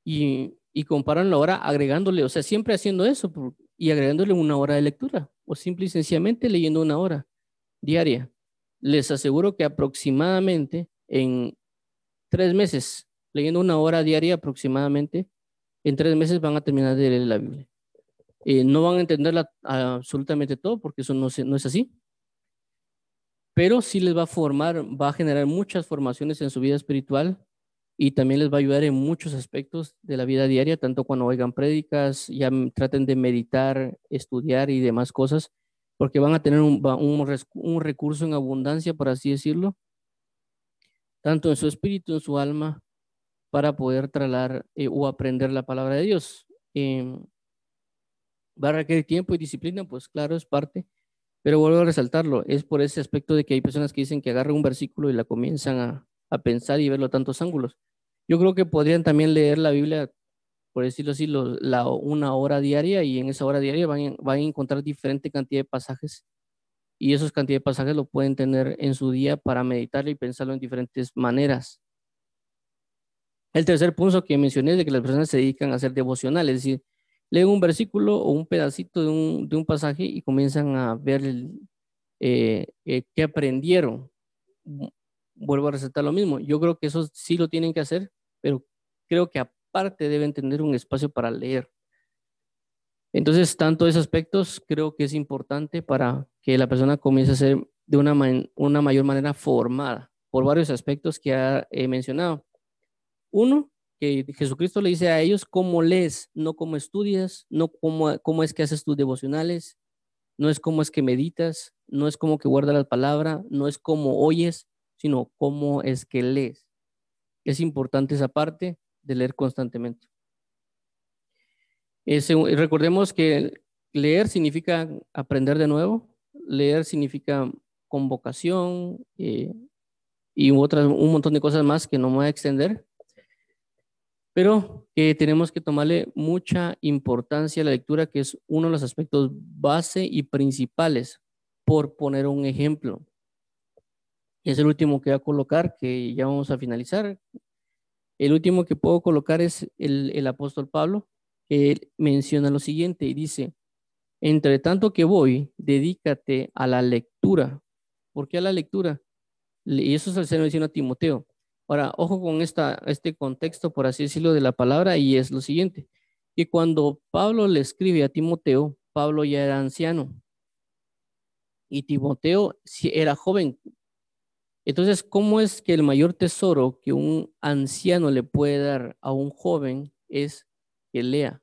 Y, y comparanlo ahora agregándole, o sea, siempre haciendo eso y agregándole una hora de lectura o simple y sencillamente leyendo una hora diaria. Les aseguro que aproximadamente en tres meses, leyendo una hora diaria aproximadamente, en tres meses van a terminar de leer la Biblia. Eh, no van a entenderla absolutamente todo porque eso no, no es así, pero sí les va a formar, va a generar muchas formaciones en su vida espiritual y también les va a ayudar en muchos aspectos de la vida diaria, tanto cuando oigan prédicas, ya traten de meditar, estudiar y demás cosas, porque van a tener un, un, recurso en abundancia, por así decirlo, tanto en su espíritu, en su alma, para poder trasladar eh, o aprender la palabra de Dios. Em, va a requerir tiempo y disciplina, pues claro, es parte, pero vuelvo a resaltarlo, es por ese aspecto de que hay personas que dicen que agarran un versículo y la comienzan a, a pensar y verlo tantos ángulos. Yo creo que podrían también leer la Biblia, por decirlo así, la, una hora diaria y en esa hora diaria van, van a encontrar diferente cantidad de pasajes y esos cantidad de pasajes lo pueden tener en su día para meditar y pensarlo en diferentes maneras. El tercer punto que mencioné es de que las personas se dedican a hacer devocionales, es decir, leen un versículo o un pedacito de un, de un pasaje y comienzan a ver el, eh, eh, qué aprendieron. Vuelvo a resaltar lo mismo. Yo creo que eso sí lo tienen que hacer, pero creo que aparte deben tener un espacio para leer. Entonces, tanto esos aspectos creo que es importante para que la persona comience a ser de una, una mayor manera formada por varios aspectos que he mencionado. Uno, que Jesucristo le dice a ellos cómo lees, no cómo estudias, no cómo, cómo es que haces tus devocionales, no es cómo es que meditas, no es como que guardas la palabra, no es cómo oyes, sino cómo es que lees. Es importante esa parte de leer constantemente. recordemos que leer significa aprender de nuevo, leer significa convocación eh, y un montón de cosas más que no me voy a extender, pero que tenemos que tomarle mucha importancia a la lectura, que es uno de los aspectos base y principales, por poner un ejemplo. Es el último que voy a colocar, que ya vamos a finalizar. El último que puedo colocar es el, apóstol Pablo, que menciona lo siguiente y dice, entre tanto que voy, dedícate a la lectura. ¿Por qué a la lectura? Y eso se lo menciona a Timoteo. Ahora, ojo con esta, este contexto, por así decirlo, de la palabra, y es lo siguiente, que cuando Pablo le escribe a Timoteo, Pablo ya era anciano y Timoteo era joven. Entonces, ¿cómo es que el mayor tesoro que un anciano le puede dar a un joven es que lea?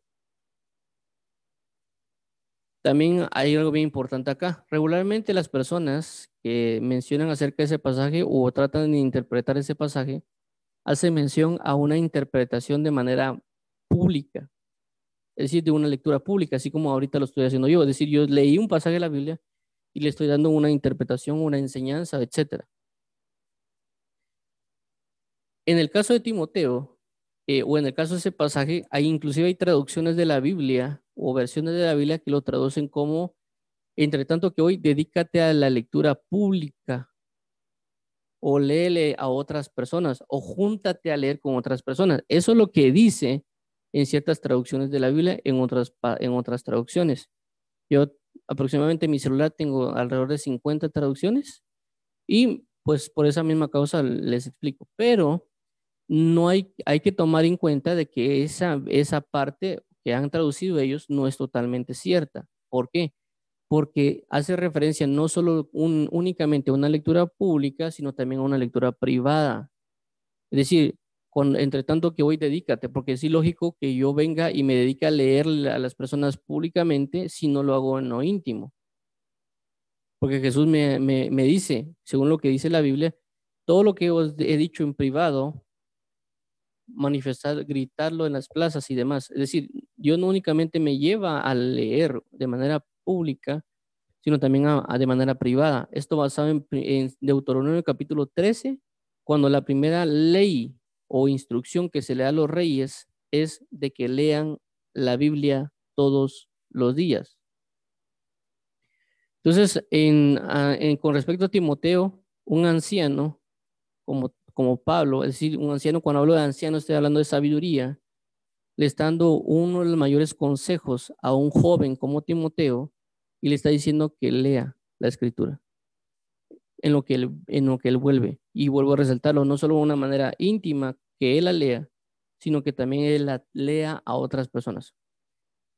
También hay algo bien importante acá. Regularmente las personas que mencionan acerca de ese pasaje o tratan de interpretar ese pasaje hacen mención a una interpretación de manera pública, es decir, de una lectura pública, así como ahorita lo estoy haciendo yo. Es decir, yo leí un pasaje de la Biblia y le estoy dando una interpretación, una enseñanza, etc. En el caso de Timoteo, eh, o en el caso de ese pasaje, hay inclusive hay traducciones de la Biblia o versiones de la Biblia que lo traducen como, entre tanto que hoy dedícate a la lectura pública o léele a otras personas o júntate a leer con otras personas. Eso es lo que dice en ciertas traducciones de la Biblia, en otras, en otras traducciones. Yo aproximadamente en mi celular tengo alrededor de 50 traducciones y pues por esa misma causa les explico, pero no hay, hay que tomar en cuenta de que esa, esa parte que han traducido ellos no es totalmente cierta. ¿Por qué? Porque hace referencia no solo únicamente a una lectura pública, sino también a una lectura privada. Es decir, entre tanto que hoy dedícate, porque es ilógico que yo venga y me dedique a leer a las personas públicamente si no lo hago en lo íntimo. Porque Jesús me, me dice, según lo que dice la Biblia, todo lo que os he dicho en privado, manifestar, gritarlo en las plazas y demás. Es decir, Dios no únicamente me lleva a leer de manera pública, sino también a, de manera privada. Esto basado en, en Deuteronomio capítulo 13, cuando la primera ley o instrucción que se le da a los reyes es de que lean la Biblia todos los días. Entonces, con respecto a Timoteo, un anciano, como, como Pablo, es decir, un anciano, cuando hablo de anciano estoy hablando de sabiduría, le está dando uno de los mayores consejos a un joven como Timoteo y le está diciendo que lea la escritura en lo que él, en lo que él vuelve. Y vuelvo a resaltarlo, no solo de una manera íntima que él la lea, sino que también él la lea a otras personas.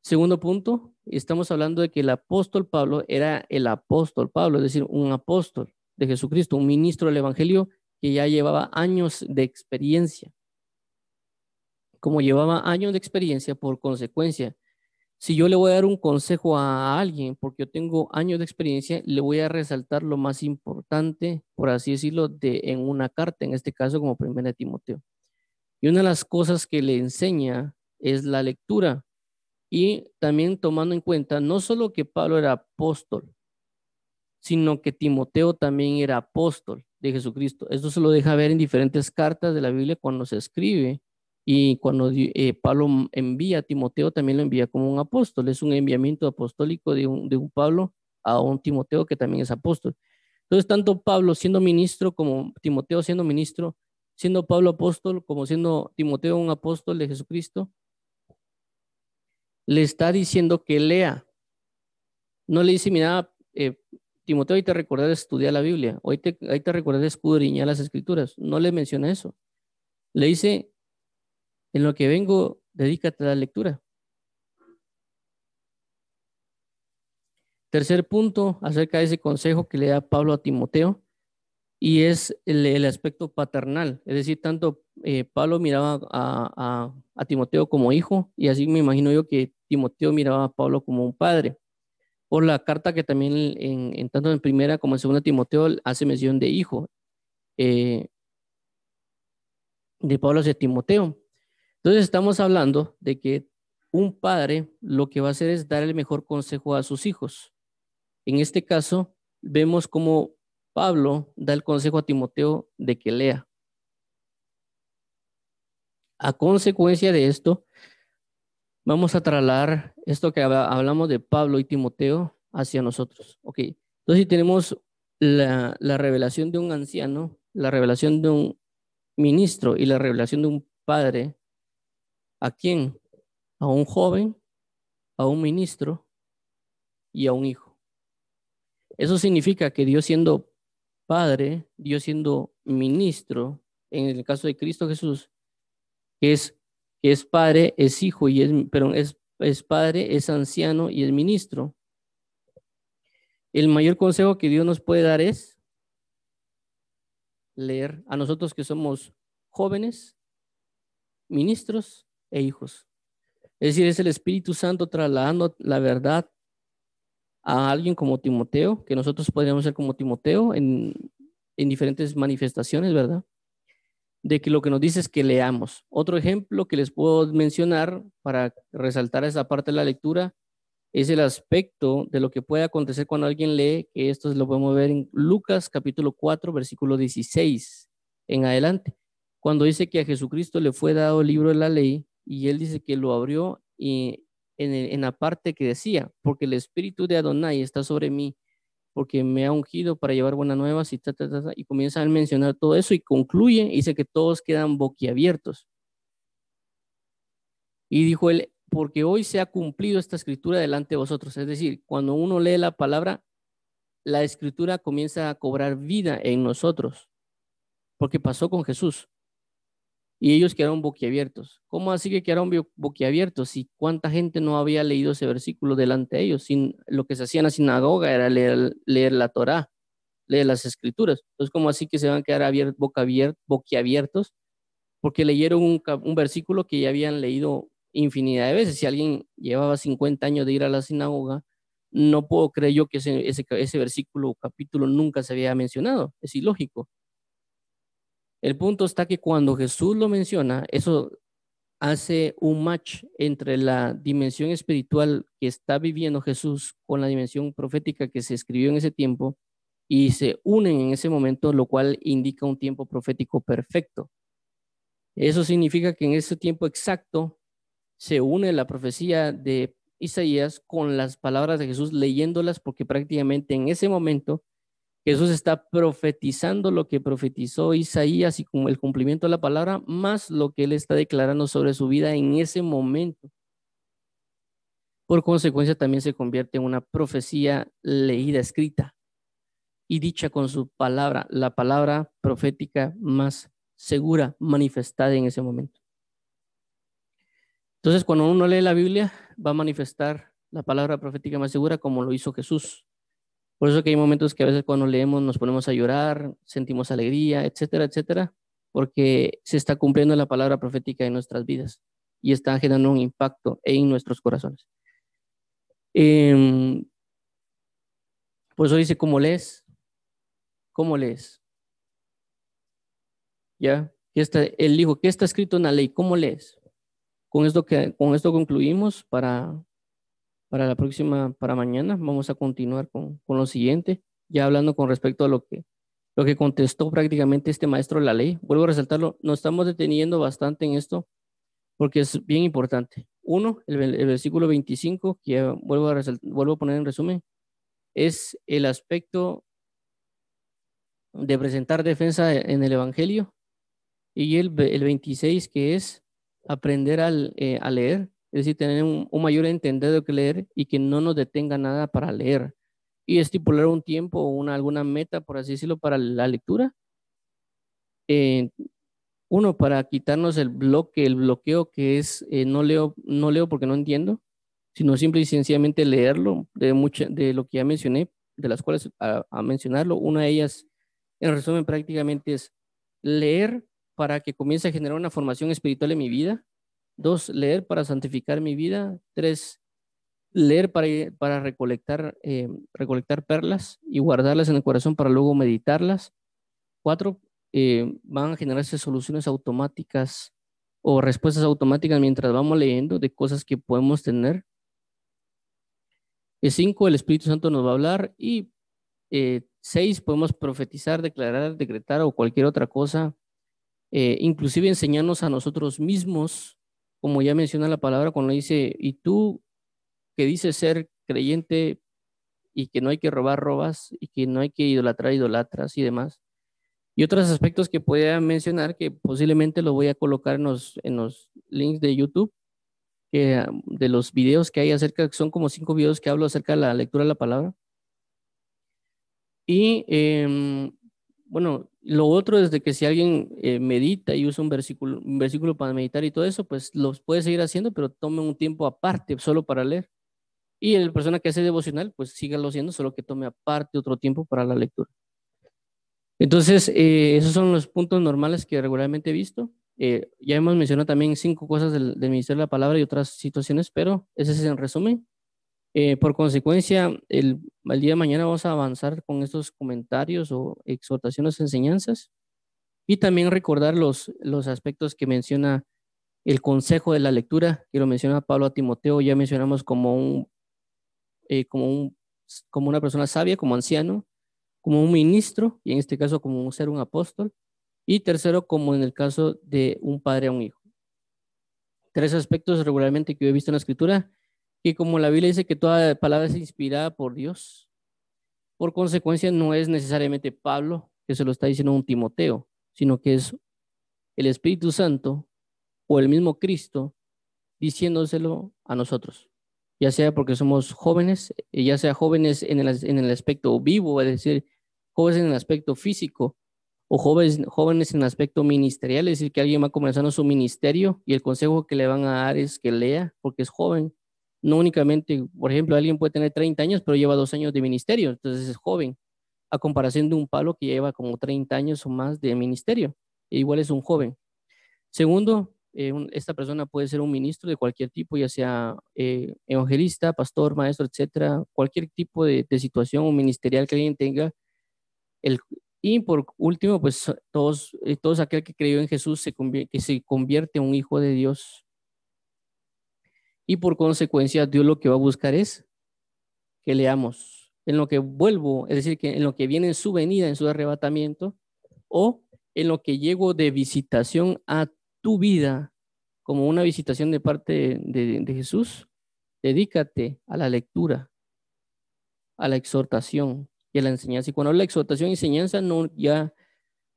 Segundo punto, estamos hablando de que el apóstol Pablo era el apóstol Pablo, es decir, un apóstol de Jesucristo, un ministro del Evangelio que ya llevaba años de experiencia. Como llevaba años de experiencia, por consecuencia, si yo le voy a dar un consejo a alguien, porque yo tengo años de experiencia, le voy a resaltar lo más importante, por así decirlo, de, en una carta, en este caso como primera de Timoteo. Y una de las cosas que le enseña es la lectura. Y también tomando en cuenta no solo que Pablo era apóstol, sino que Timoteo también era apóstol de Jesucristo. Esto se lo deja ver en diferentes cartas de la Biblia cuando se escribe y cuando eh, Pablo envía a Timoteo, también lo envía como un apóstol. Es un enviamiento apostólico de un, de un Pablo a un Timoteo que también es apóstol. Entonces, tanto Pablo siendo ministro como Timoteo siendo ministro, siendo Pablo apóstol como siendo Timoteo un apóstol de Jesucristo, le está diciendo que lea. No le dice, mira, eh, Timoteo, hoy te recordé estudiar la Biblia, hoy te, hoy te recordé de escudriñar las escrituras. No le menciona eso. Le dice, en lo que vengo, dedícate a la lectura. Tercer punto acerca de ese consejo que le da Pablo a Timoteo y es el, aspecto paternal. Es decir, tanto eh, Pablo miraba a, Timoteo como hijo y así me imagino yo que Timoteo miraba a Pablo como un padre. Por la carta que también en, tanto en primera como en segunda Timoteo hace mención de hijo eh, de Pablo hacia Timoteo. Entonces estamos hablando de que un padre lo que va a hacer es dar el mejor consejo a sus hijos. En este caso, vemos cómo Pablo da el consejo a Timoteo de que lea. A consecuencia de esto, vamos a trasladar esto que hablamos de Pablo y Timoteo hacia nosotros. Ok, entonces si tenemos la, la revelación de un anciano, la revelación de un ministro y la revelación de un padre, ¿a quién? A un joven, a un ministro y a un hijo. Eso significa que Dios siendo Padre, Dios siendo ministro, en el caso de Cristo Jesús, que es, es Padre, es Hijo, y es, pero es, es Padre, es anciano y es ministro. El mayor consejo que Dios nos puede dar es leer a nosotros que somos jóvenes, ministros e hijos. Es decir, es el Espíritu Santo trasladando la verdad a alguien como Timoteo, que nosotros podríamos ser como Timoteo en, en diferentes manifestaciones, ¿verdad? De que lo que nos dice es que leamos. Otro ejemplo que les puedo mencionar para resaltar esa parte de la lectura es el aspecto de lo que puede acontecer cuando alguien lee, que esto lo podemos ver en Lucas capítulo 4, versículo 16 en adelante, cuando dice que a Jesucristo le fue dado el libro de la ley y él dice que lo abrió y en, la parte que decía, porque el espíritu de Adonai está sobre mí, porque me ha ungido para llevar buenas nuevas y, y comienza a mencionar todo eso y concluye y dice que todos quedan boquiabiertos. Y dijo él, porque hoy se ha cumplido esta escritura delante de vosotros. Es decir, cuando uno lee la palabra, la escritura comienza a cobrar vida en nosotros, porque pasó con Jesús y ellos quedaron boquiabiertos. ¿Cómo así que quedaron boquiabiertos? Si cuánta gente no había leído ese versículo delante de ellos, sin, lo que se hacía en la sinagoga era leer, la Torá, leer las escrituras. Entonces, ¿cómo así que se van a quedar boca boquiabiertos? Porque leyeron un, versículo que ya habían leído infinidad de veces. Si alguien llevaba 50 años de ir a la sinagoga, no puedo creer yo que ese, ese versículo o capítulo nunca se había mencionado. Es ilógico. El punto está que cuando Jesús lo menciona, eso hace un match entre la dimensión espiritual que está viviendo Jesús con la dimensión profética que se escribió en ese tiempo y se unen en ese momento, lo cual indica un tiempo profético perfecto. Eso significa que en ese tiempo exacto se une la profecía de Isaías con las palabras de Jesús leyéndolas porque prácticamente en ese momento Jesús está profetizando lo que profetizó Isaías y como el cumplimiento de la palabra, más lo que él está declarando sobre su vida en ese momento. Por consecuencia, también se convierte en una profecía leída, escrita y dicha con su palabra, la palabra profética más segura, manifestada en ese momento. Entonces, cuando uno lee la Biblia, va a manifestar la palabra profética más segura como lo hizo Jesús por eso que hay momentos que a veces cuando leemos nos ponemos a llorar, sentimos alegría, etcétera, etcétera, porque se está cumpliendo la palabra profética en nuestras vidas y está generando un impacto en nuestros corazones. Eh, por eso dice, ¿cómo lees? ¿Cómo lees? ¿Ya? Está, él dijo, ¿qué está escrito en la ley? ¿Cómo lees? Con esto, que, con esto concluimos para para la próxima, para mañana. Vamos a continuar con, con, lo siguiente, ya hablando con respecto a lo que, lo que contestó prácticamente este maestro de la ley. Vuelvo a resaltarlo, nos estamos deteniendo bastante en esto porque es bien importante. Uno, el, versículo 25, que vuelvo a, vuelvo a poner en resumen, es el aspecto de presentar defensa en el Evangelio y el, el 26, que es aprender al, eh, a leer es decir, tener un, mayor entender de que leer y que no nos detenga nada para leer y estipular un tiempo o una, alguna meta, por así decirlo, para la lectura. Eh, uno, para quitarnos el bloque, el bloqueo que es eh, no leo, no leo porque no entiendo, sino simple y sencillamente leerlo de mucho, de lo que ya mencioné, de las cuales a, a mencionarlo. Una de ellas, en resumen, prácticamente es leer para que comience a generar una formación espiritual en mi vida. Dos, leer para santificar mi vida. Tres, leer para, para recolectar, eh, recolectar perlas y guardarlas en el corazón para luego meditarlas. Cuatro, eh, van a generarse soluciones automáticas o respuestas automáticas mientras vamos leyendo de cosas que podemos tener. Y cinco, el Espíritu Santo nos va a hablar. Y eh, seis, podemos profetizar, declarar, decretar o cualquier otra cosa. inclusive enseñarnos a nosotros mismos, como ya menciona la palabra cuando dice, y tú que dice ser creyente y que no hay que robar, robas, y que no hay que idolatrar, idolatras y demás. Y otros aspectos que pueda mencionar que posiblemente lo voy a colocar en los, en los links de YouTube, que, de los videos que hay acerca, son como cinco videos que hablo acerca de la lectura de la palabra. Y em, bueno, lo otro es que si alguien eh, medita y usa un versículo, un versículo para meditar y todo eso, pues los puede seguir haciendo, pero tome un tiempo aparte solo para leer. Y el persona que hace devocional, pues sígalo haciendo, solo que tome aparte otro tiempo para la lectura. Entonces, eh, esos son los puntos normales que regularmente he visto. Eh, ya hemos mencionado también cinco cosas del, Ministerio de la Palabra y otras situaciones, pero ese es en resumen. Eh, por consecuencia, el, el, día de mañana vamos a avanzar con estos comentarios o exhortaciones, enseñanzas, y también recordar los, los aspectos que menciona el consejo de la lectura, que lo menciona Pablo a Timoteo, ya mencionamos como un eh, como, un, como una persona sabia, como anciano, como un ministro, y en este caso como un ser un apóstol, y tercero, como en el caso de un padre a un hijo. Tres aspectos regularmente que yo he visto en la escritura, que como la Biblia dice que toda palabra es inspirada por Dios, por consecuencia no es necesariamente Pablo que se lo está diciendo a un Timoteo, sino que es el Espíritu Santo o el mismo Cristo diciéndoselo a nosotros ya sea porque somos jóvenes, eh, ya sea jóvenes en el, en el aspecto vivo, es decir, jóvenes en el aspecto físico, o jóvenes, jóvenes en el aspecto ministerial, es decir, que alguien va comenzando su ministerio y el consejo que le van a dar es que lea porque es joven. No únicamente, por ejemplo, alguien puede tener 30 años, pero lleva dos años de ministerio, entonces es joven, a comparación de un palo que lleva como 30 años o más de ministerio, e igual es un joven. Segundo, eh, esta persona puede ser un ministro de cualquier tipo, ya sea eh, evangelista, pastor, maestro, etcétera, cualquier tipo de, situación o ministerial que alguien tenga. El, y por último, pues todos, eh, todos aquel que creyó en Jesús se que se convierte en un hijo de Dios. Y por consecuencia, Dios lo que va a buscar es que leamos en lo que vuelvo, es decir, que en lo que viene en su venida, en su arrebatamiento, o en lo que llego de visitación a tu vida como una visitación de parte de, Jesús, dedícate a la lectura, a la exhortación y a la enseñanza. Y cuando hablo de exhortación y enseñanza, no, ya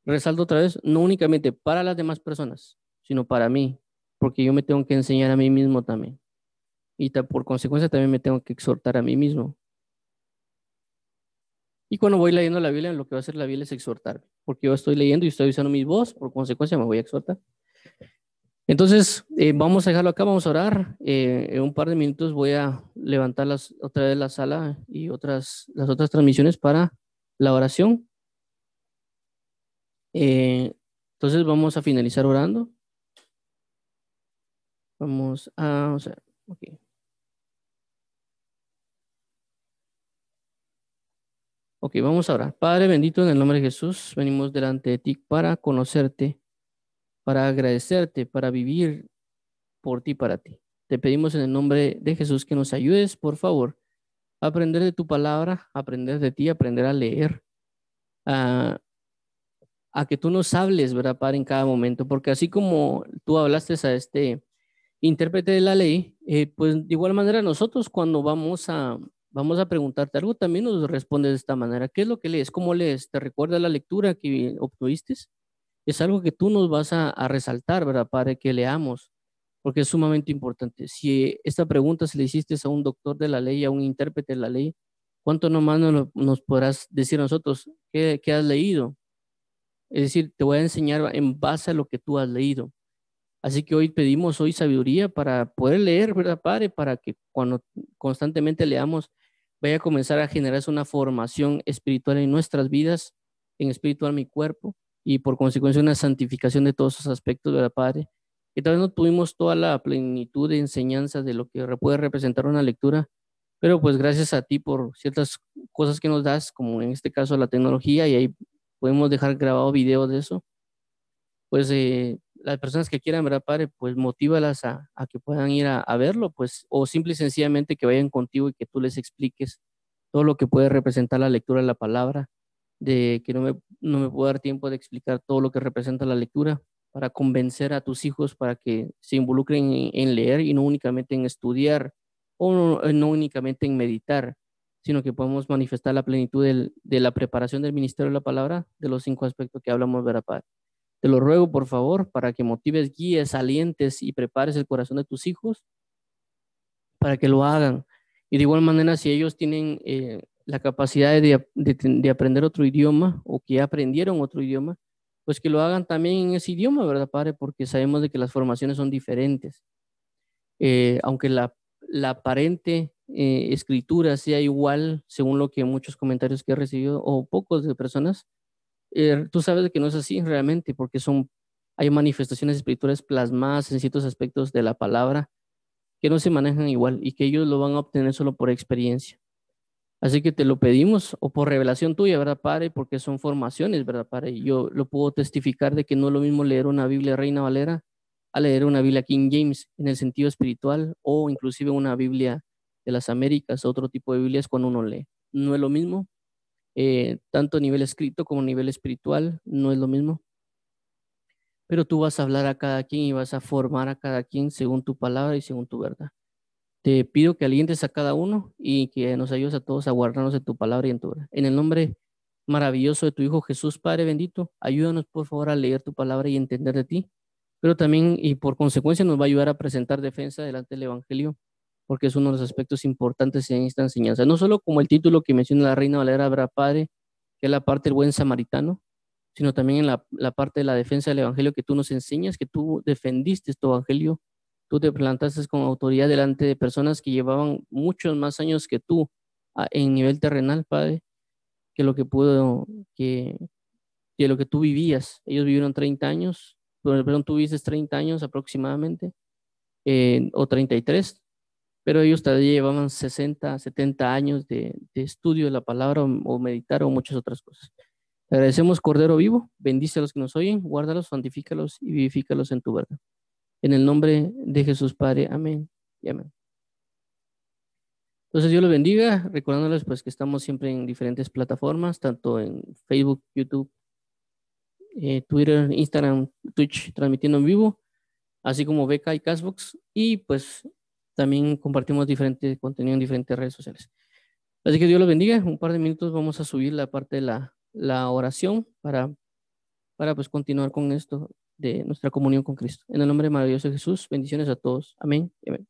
resalto otra vez, no únicamente para las demás personas, sino para mí, porque yo me tengo que enseñar a mí mismo también. Y por consecuencia también me tengo que exhortar a mí mismo. Y cuando voy leyendo la Biblia, lo que va a hacer la Biblia es exhortar, porque yo estoy leyendo y estoy usando mi voz, por consecuencia me voy a exhortar. Entonces, eh, vamos a dejarlo acá, vamos a orar. Eh, en un par de minutos voy a levantar las, otra vez la sala y otras, las otras transmisiones para la oración. Eh, entonces, vamos a finalizar orando. Vamos a, o sea, okay. Ok, vamos a orar. Padre bendito, en el nombre de Jesús, venimos delante de ti para conocerte para agradecerte, para vivir por ti, para ti. Te pedimos en el nombre de Jesús que nos ayudes, por favor, a aprender de tu palabra, a aprender de ti, aprender a leer, a, que tú nos hables, ¿verdad, Padre, en cada momento? Porque así como tú hablaste a este intérprete de la ley, eh, pues de igual manera nosotros cuando vamos a, vamos a preguntarte algo, también nos respondes de esta manera. ¿Qué es lo que lees? ¿Cómo lees? ¿Te recuerda la lectura que obtuviste? es algo que tú nos vas a, resaltar, ¿verdad? Para que leamos, porque es sumamente importante. Si esta pregunta se le hiciste a un doctor de la ley, a un intérprete de la ley, ¿cuánto nomás nos, nos podrás decir a nosotros? ¿Qué, has leído? Es decir, te voy a enseñar en base a lo que tú has leído. Así que hoy pedimos hoy sabiduría para poder leer, ¿verdad, Padre? Para que cuando constantemente leamos vaya a comenzar a generarse una formación espiritual en nuestras vidas, en espiritual mi cuerpo, y por consecuencia una santificación de todos esos aspectos, ¿verdad, Padre? Que tal vez no tuvimos toda la plenitud de enseñanza de lo que puede representar una lectura, pero pues gracias a ti por ciertas cosas que nos das, como en este caso la tecnología, y ahí podemos dejar grabado video de eso, pues eh, las personas que quieran, ¿verdad, Padre? Pues motívalas a, que puedan ir a, verlo, pues, o simple y sencillamente que vayan contigo y que tú les expliques todo lo que puede representar la lectura de la palabra, de que no me, no me puedo dar tiempo de explicar todo lo que representa la lectura, para convencer a tus hijos para que se involucren en, leer y no únicamente en estudiar o no, únicamente en meditar, sino que podemos manifestar la plenitud del, de la preparación del ministerio de la palabra, de los cinco aspectos que hablamos, ¿verdad, Padre? Te lo ruego, por favor, para que motives, guíes, alientes y prepares el corazón de tus hijos para que lo hagan. Y de igual manera, si ellos tienen eh, la capacidad de, de, de, aprender otro idioma o que aprendieron otro idioma, pues que lo hagan también en ese idioma, ¿verdad, Padre? Porque sabemos de que las formaciones son diferentes. Eh, aunque la, la aparente eh, escritura sea igual, según lo que muchos comentarios que he recibido, o pocos de personas, eh, tú sabes que no es así realmente, porque son, hay manifestaciones espirituales plasmadas en ciertos aspectos de la palabra que no se manejan igual y que ellos lo van a obtener solo por experiencia. Así que te lo pedimos, o por revelación tuya, ¿verdad, Padre? Porque son formaciones, ¿verdad, Padre? Y yo lo puedo testificar de que no es lo mismo leer una Biblia Reina Valera a leer una Biblia King James en el sentido espiritual o inclusive una Biblia de las Américas, otro tipo de Biblias cuando uno lee. No es lo mismo, eh, tanto a nivel escrito como a nivel espiritual, no es lo mismo. Pero tú vas a hablar a cada quien y vas a formar a cada quien según tu palabra y según tu verdad. Te pido que alientes a cada uno y que nos ayudes a todos a guardarnos de tu palabra y en tu verdad. En el nombre maravilloso de tu Hijo Jesús, Padre bendito, ayúdanos por favor a leer tu palabra y entender de ti, pero también y por consecuencia nos va a ayudar a presentar defensa delante del Evangelio porque es uno de los aspectos importantes en esta enseñanza. No solo como el título que menciona la Reina Valera Abra Padre, que es la parte del buen samaritano, sino también en la, la, parte de la defensa del Evangelio que tú nos enseñas, que tú defendiste tu Evangelio, tú te plantaste con autoridad delante de personas que llevaban muchos más años que tú en nivel terrenal, Padre, que lo que pudo, que, que lo que tú vivías. Ellos vivieron 30 años, perdón, tú viviste 30 años aproximadamente, eh, o 33, pero ellos todavía llevaban 60, 70 años de, estudio de la palabra o, o, meditar o muchas otras cosas. Te agradecemos, Cordero Vivo, bendice a los que nos oyen, guárdalos, santifícalos y vivifícalos en tu verdad. En el nombre de Jesús Padre, amén y amén. Entonces Dios los bendiga, recordándoles pues que estamos siempre en diferentes plataformas, tanto en Facebook, YouTube, eh, Twitter, Instagram, Twitch, transmitiendo en vivo, así como Beca y Castbox, y pues también compartimos diferente contenido en diferentes redes sociales. Así que Dios los bendiga. Un par de minutos vamos a subir la parte de la, la oración para, para pues continuar con esto de nuestra comunión con Cristo. En el nombre maravilloso de Jesús, bendiciones a todos. Amén. Amén.